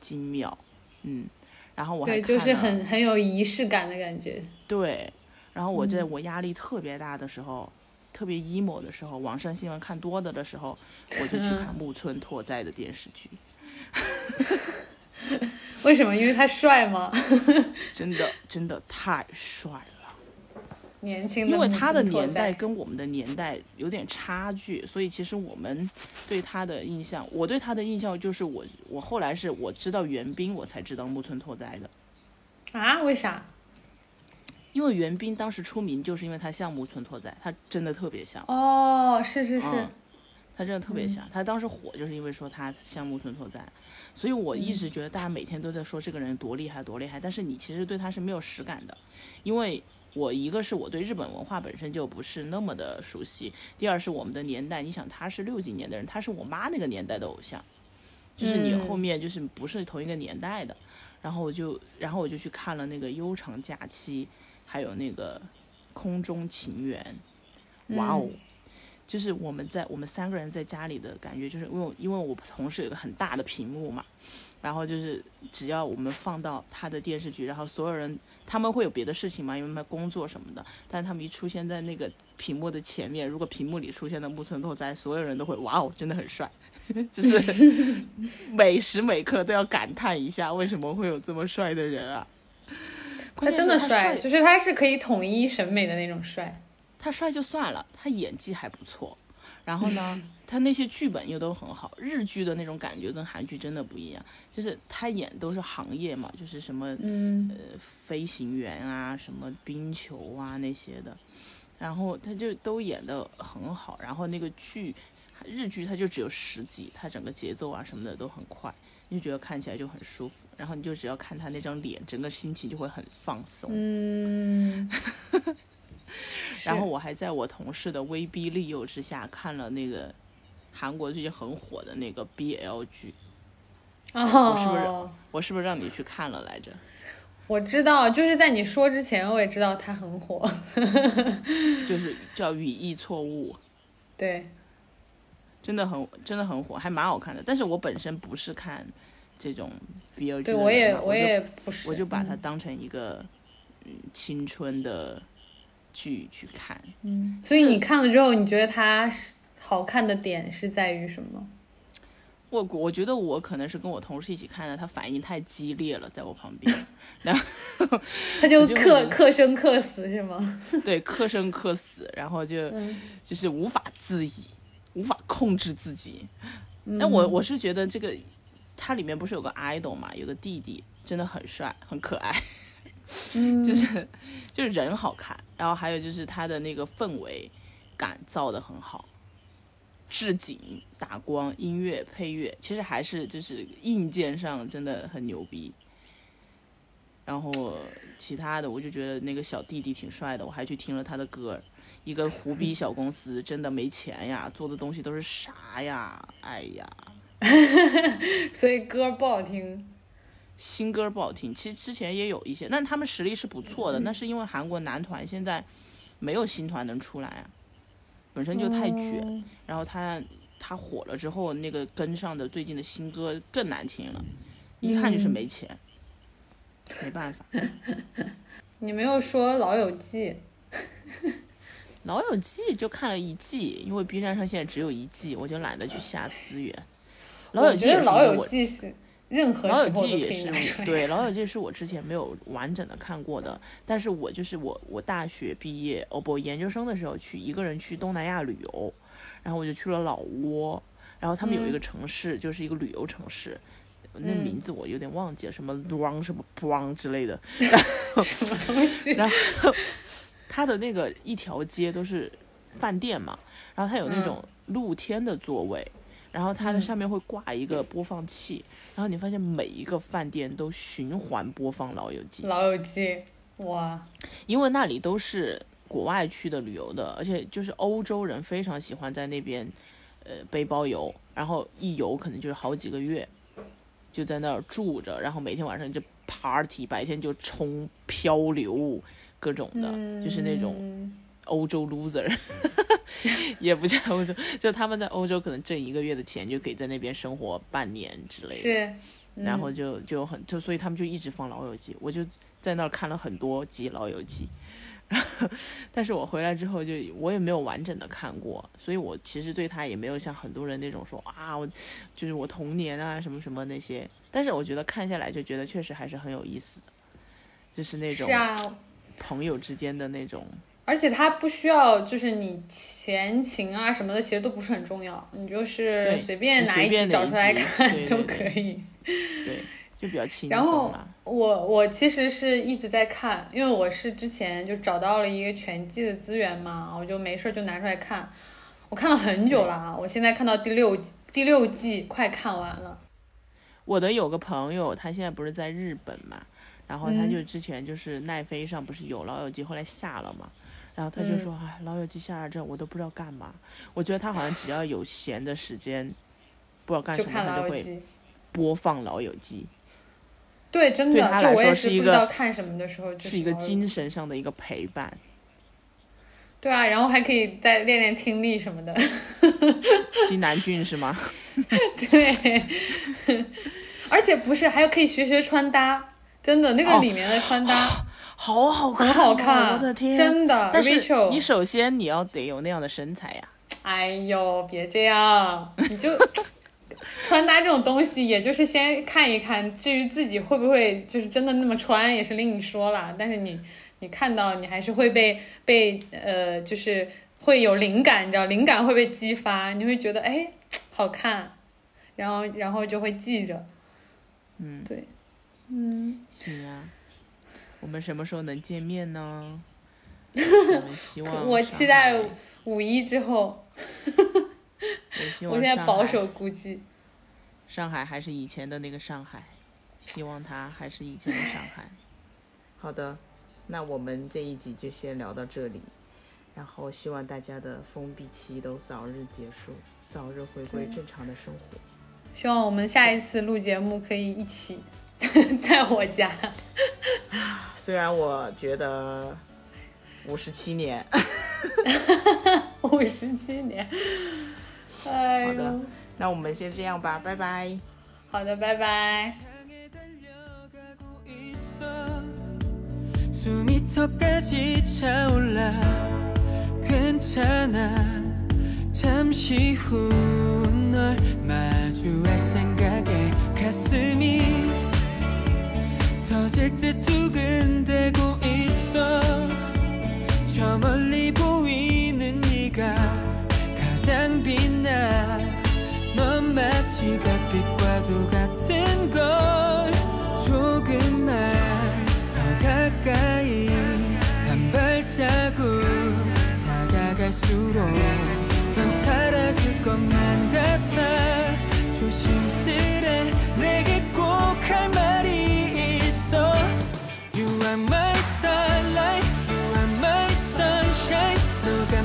精妙，嗯。然后我还对，就是很很有仪式感的感觉。对，然后我在嗯我压力特别大的时候，特别 emo 的时候，网上新闻看多的的时候，我就去看木村拓哉的电视剧，*laughs* 为什么？因为他帅吗？*laughs* 真的真的太帅了。年轻的因为他的年代跟我们的年代有点差距，所以其实我们对他的印象，我对他的印象就是我我后来是我知道袁冰，我才知道木村拓哉的，啊？为啥？因为袁冰当时出名就是因为他像木村拓哉，他真的特别像，哦，是是是，嗯，他真的特别像，他当时火就是因为说他像木村拓哉，所以我一直觉得大家每天都在说这个人多厉害多厉害，但是你其实对他是没有实感的，因为我一个是我对日本文化本身就不是那么的熟悉，第二是我们的年代，你想他是六几年的人，他是我妈那个年代的偶像，就是你嗯后面就是不是同一个年代的，然后我就然后我就去看了那个《悠长假期》，还有那个《空中情缘》，哇哦！嗯就是我们在我们三个人在家里的感觉，就是因为因为我同事有个很大的屏幕嘛，然后就是只要我们放到他的电视剧，然后所有人他们会有别的事情嘛，因为他们工作什么的，但他们一出现在那个屏幕的前面，如果屏幕里出现的木村拓哉，所有人都会哇哦，真的很帅，*laughs* 就是 *laughs* 每时每刻都要感叹一下，为什么会有这么帅的人啊？他关键真的帅，就是他是可以统一审美的那种帅。他帅就算了，他演技还不错。然后呢，他那些剧本又都很好，日剧的那种感觉跟韩剧真的不一样。就是他演都是行业嘛，就是什么嗯，呃飞行员啊，什么冰球啊那些的，然后他就都演得很好。然后那个剧，日剧它就只有十集，它整个节奏啊什么的都很快，你就觉得看起来就很舒服。然后你就只要看他那张脸，整个心情就会很放松。嗯，*laughs* 然后我还在我同事的威逼利诱之下看了那个韩国最近很火的那个 BL 剧，哦，我是不是我是不是让你去看了来着？我知道，就是在你说之前，我也知道它很火。*laughs* 就是叫《语义错误》，对，真的很真的很火，还蛮好看的。但是我本身不是看这种 BL 剧的对我也我也不是，我就把它嗯当成一个嗯青春的剧去看。嗯，所以你看了之后，你觉得它是好看的点是在于什么？我我觉得我可能是跟我同事一起看的，他反应太激烈了，在我旁边，然后 *laughs* 他就克克生克死是吗？*laughs* 对，克生克死，然后就嗯就是无法自已，无法控制自己。但我嗯我是觉得这个它里面不是有个 idol 嘛，有个弟弟，真的很帅，很可爱，嗯 *laughs* 就是就是人好看，然后还有就是他的那个氛围感造的很好，置景、打光、音乐、配乐，其实还是就是硬件上真的很牛逼。然后其他的，我就觉得那个小弟弟挺帅的，我还去听了他的歌。一个胡逼小公司真的没钱呀，做的东西都是啥呀？哎呀，*laughs* 所以歌不好听。新歌不好听，其实之前也有一些，但他们实力是不错的。那是因为韩国男团现在没有新团能出来啊，本身就太卷。哦然后他他火了之后，那个跟上的最近的新歌更难听了，一看就是没钱，没办法。*laughs* 你没有说《老友记》，老友记就看了一季，因为 B 站上现在只有一季，我就懒得去下资源。老友记也是老友记》是任何老友记也是。对，老友记是我之前没有完整的看过的，但是我就是我我大学毕业哦不研究生的时候去一个人去东南亚旅游，然后我就去了老挝，然后他们有一个城市、就是一个旅游城市，那嗯名字我有点忘记了，什么 Luang 什么 Puang 之类的，然 *laughs* 后什么东西？*laughs* 然后它的那个一条街都是饭店嘛，然后它有那种露天的座位，然后它的嗯上面会挂一个播放器，然后你发现每一个饭店都循环播放《老友记》，老友记，哇，因为那里都是国外去的旅游的，而且就是欧洲人非常喜欢在那边呃背包游，然后一游可能就是好几个月，就在那儿住着，然后每天晚上就 party，白天就冲漂流各种的，就是那种。嗯。欧洲 loser，*laughs* 也不叫欧洲，就他们在欧洲可能挣一个月的钱就可以在那边生活半年之类的，是，然后嗯。就就很就所以他们就一直放《老友记》，我就在那儿看了很多集《老友记》，*laughs* 但是我回来之后就我也没有完整的看过，所以我其实对他也没有像很多人那种说啊，我就是我童年啊什么什么那些，但是我觉得看下来就觉得确实还是很有意思的，就是那种是啊，朋友之间的那种。而且它不需要，就是你前情啊什么的，其实都不是很重要，你就是随便拿一集找出来看都可以。对，就比较轻然后松。我我其实是一直在看，因为我是之前就找到了一个全季的资源嘛，我就没事就拿出来看。我看了很久了啊，我现在看到第六第六季快看完了。我的有个朋友，他现在不是在日本嘛，然后他嗯就之前就是奈飞上不是有《老友记》，后来下了嘛，然后他就嗯说，哎，《老友记》下了之后，我都不知道干嘛。我觉得他好像只要有闲的时间，不知道干什么，他就会播放《老友记对，真的，对他来说是一个不知道看什么的时候就》，是一个精神上的一个陪伴。对啊，然后还可以再练练听力什么的。金 *laughs* 南俊是吗？*laughs* 对，*laughs* 而且不是，还有可以学学穿搭，真的那个哦里面的穿搭好好看、很好看，我的天！真的。但是 Rachel，你首先你要得有那样的身材呀。哎呦，别这样，你就 *laughs* 穿搭这种东西，也就是先看一看，至于自己会不会就是真的那么穿，也是另说啦。但是你你看到，你还是会被被呃，就是会有灵感，你知道，灵感会被激发，你会觉得哎好看，然后然后就会记着。嗯，对，嗯，行呀，我们什么时候能见面呢？*laughs* 我们希望我期待五一之后，我希望我现在保守估计。上海还是以前的那个上海，希望它还是以前的上海。好的，那我们这一集就先聊到这里，然后希望大家的封闭期都早日结束，早日回归正常的生活。希望我们下一次录节目可以一起 *laughs* 在我家。*laughs* 虽然我觉得五十七年，*laughs* 五十七年。哎呦，好的那我们先这样吧，拜拜。好的，拜拜。 향해 달려가고 있어 숨이 턱까지 차올라 괜찮아 잠시 후 널 마주할 생각에 가슴이 터질 듯 두근대고 있어. 저 멀리 보이는 네가 가장 빛나 넌 마치 달빛과도 같은 걸. 조금만 더 가까이 한 발자국 다가갈수록 넌 사라질 것만 같아. 조심스레 내게 꼭 할 말이 You are my starlight, you are my sunshine. 너가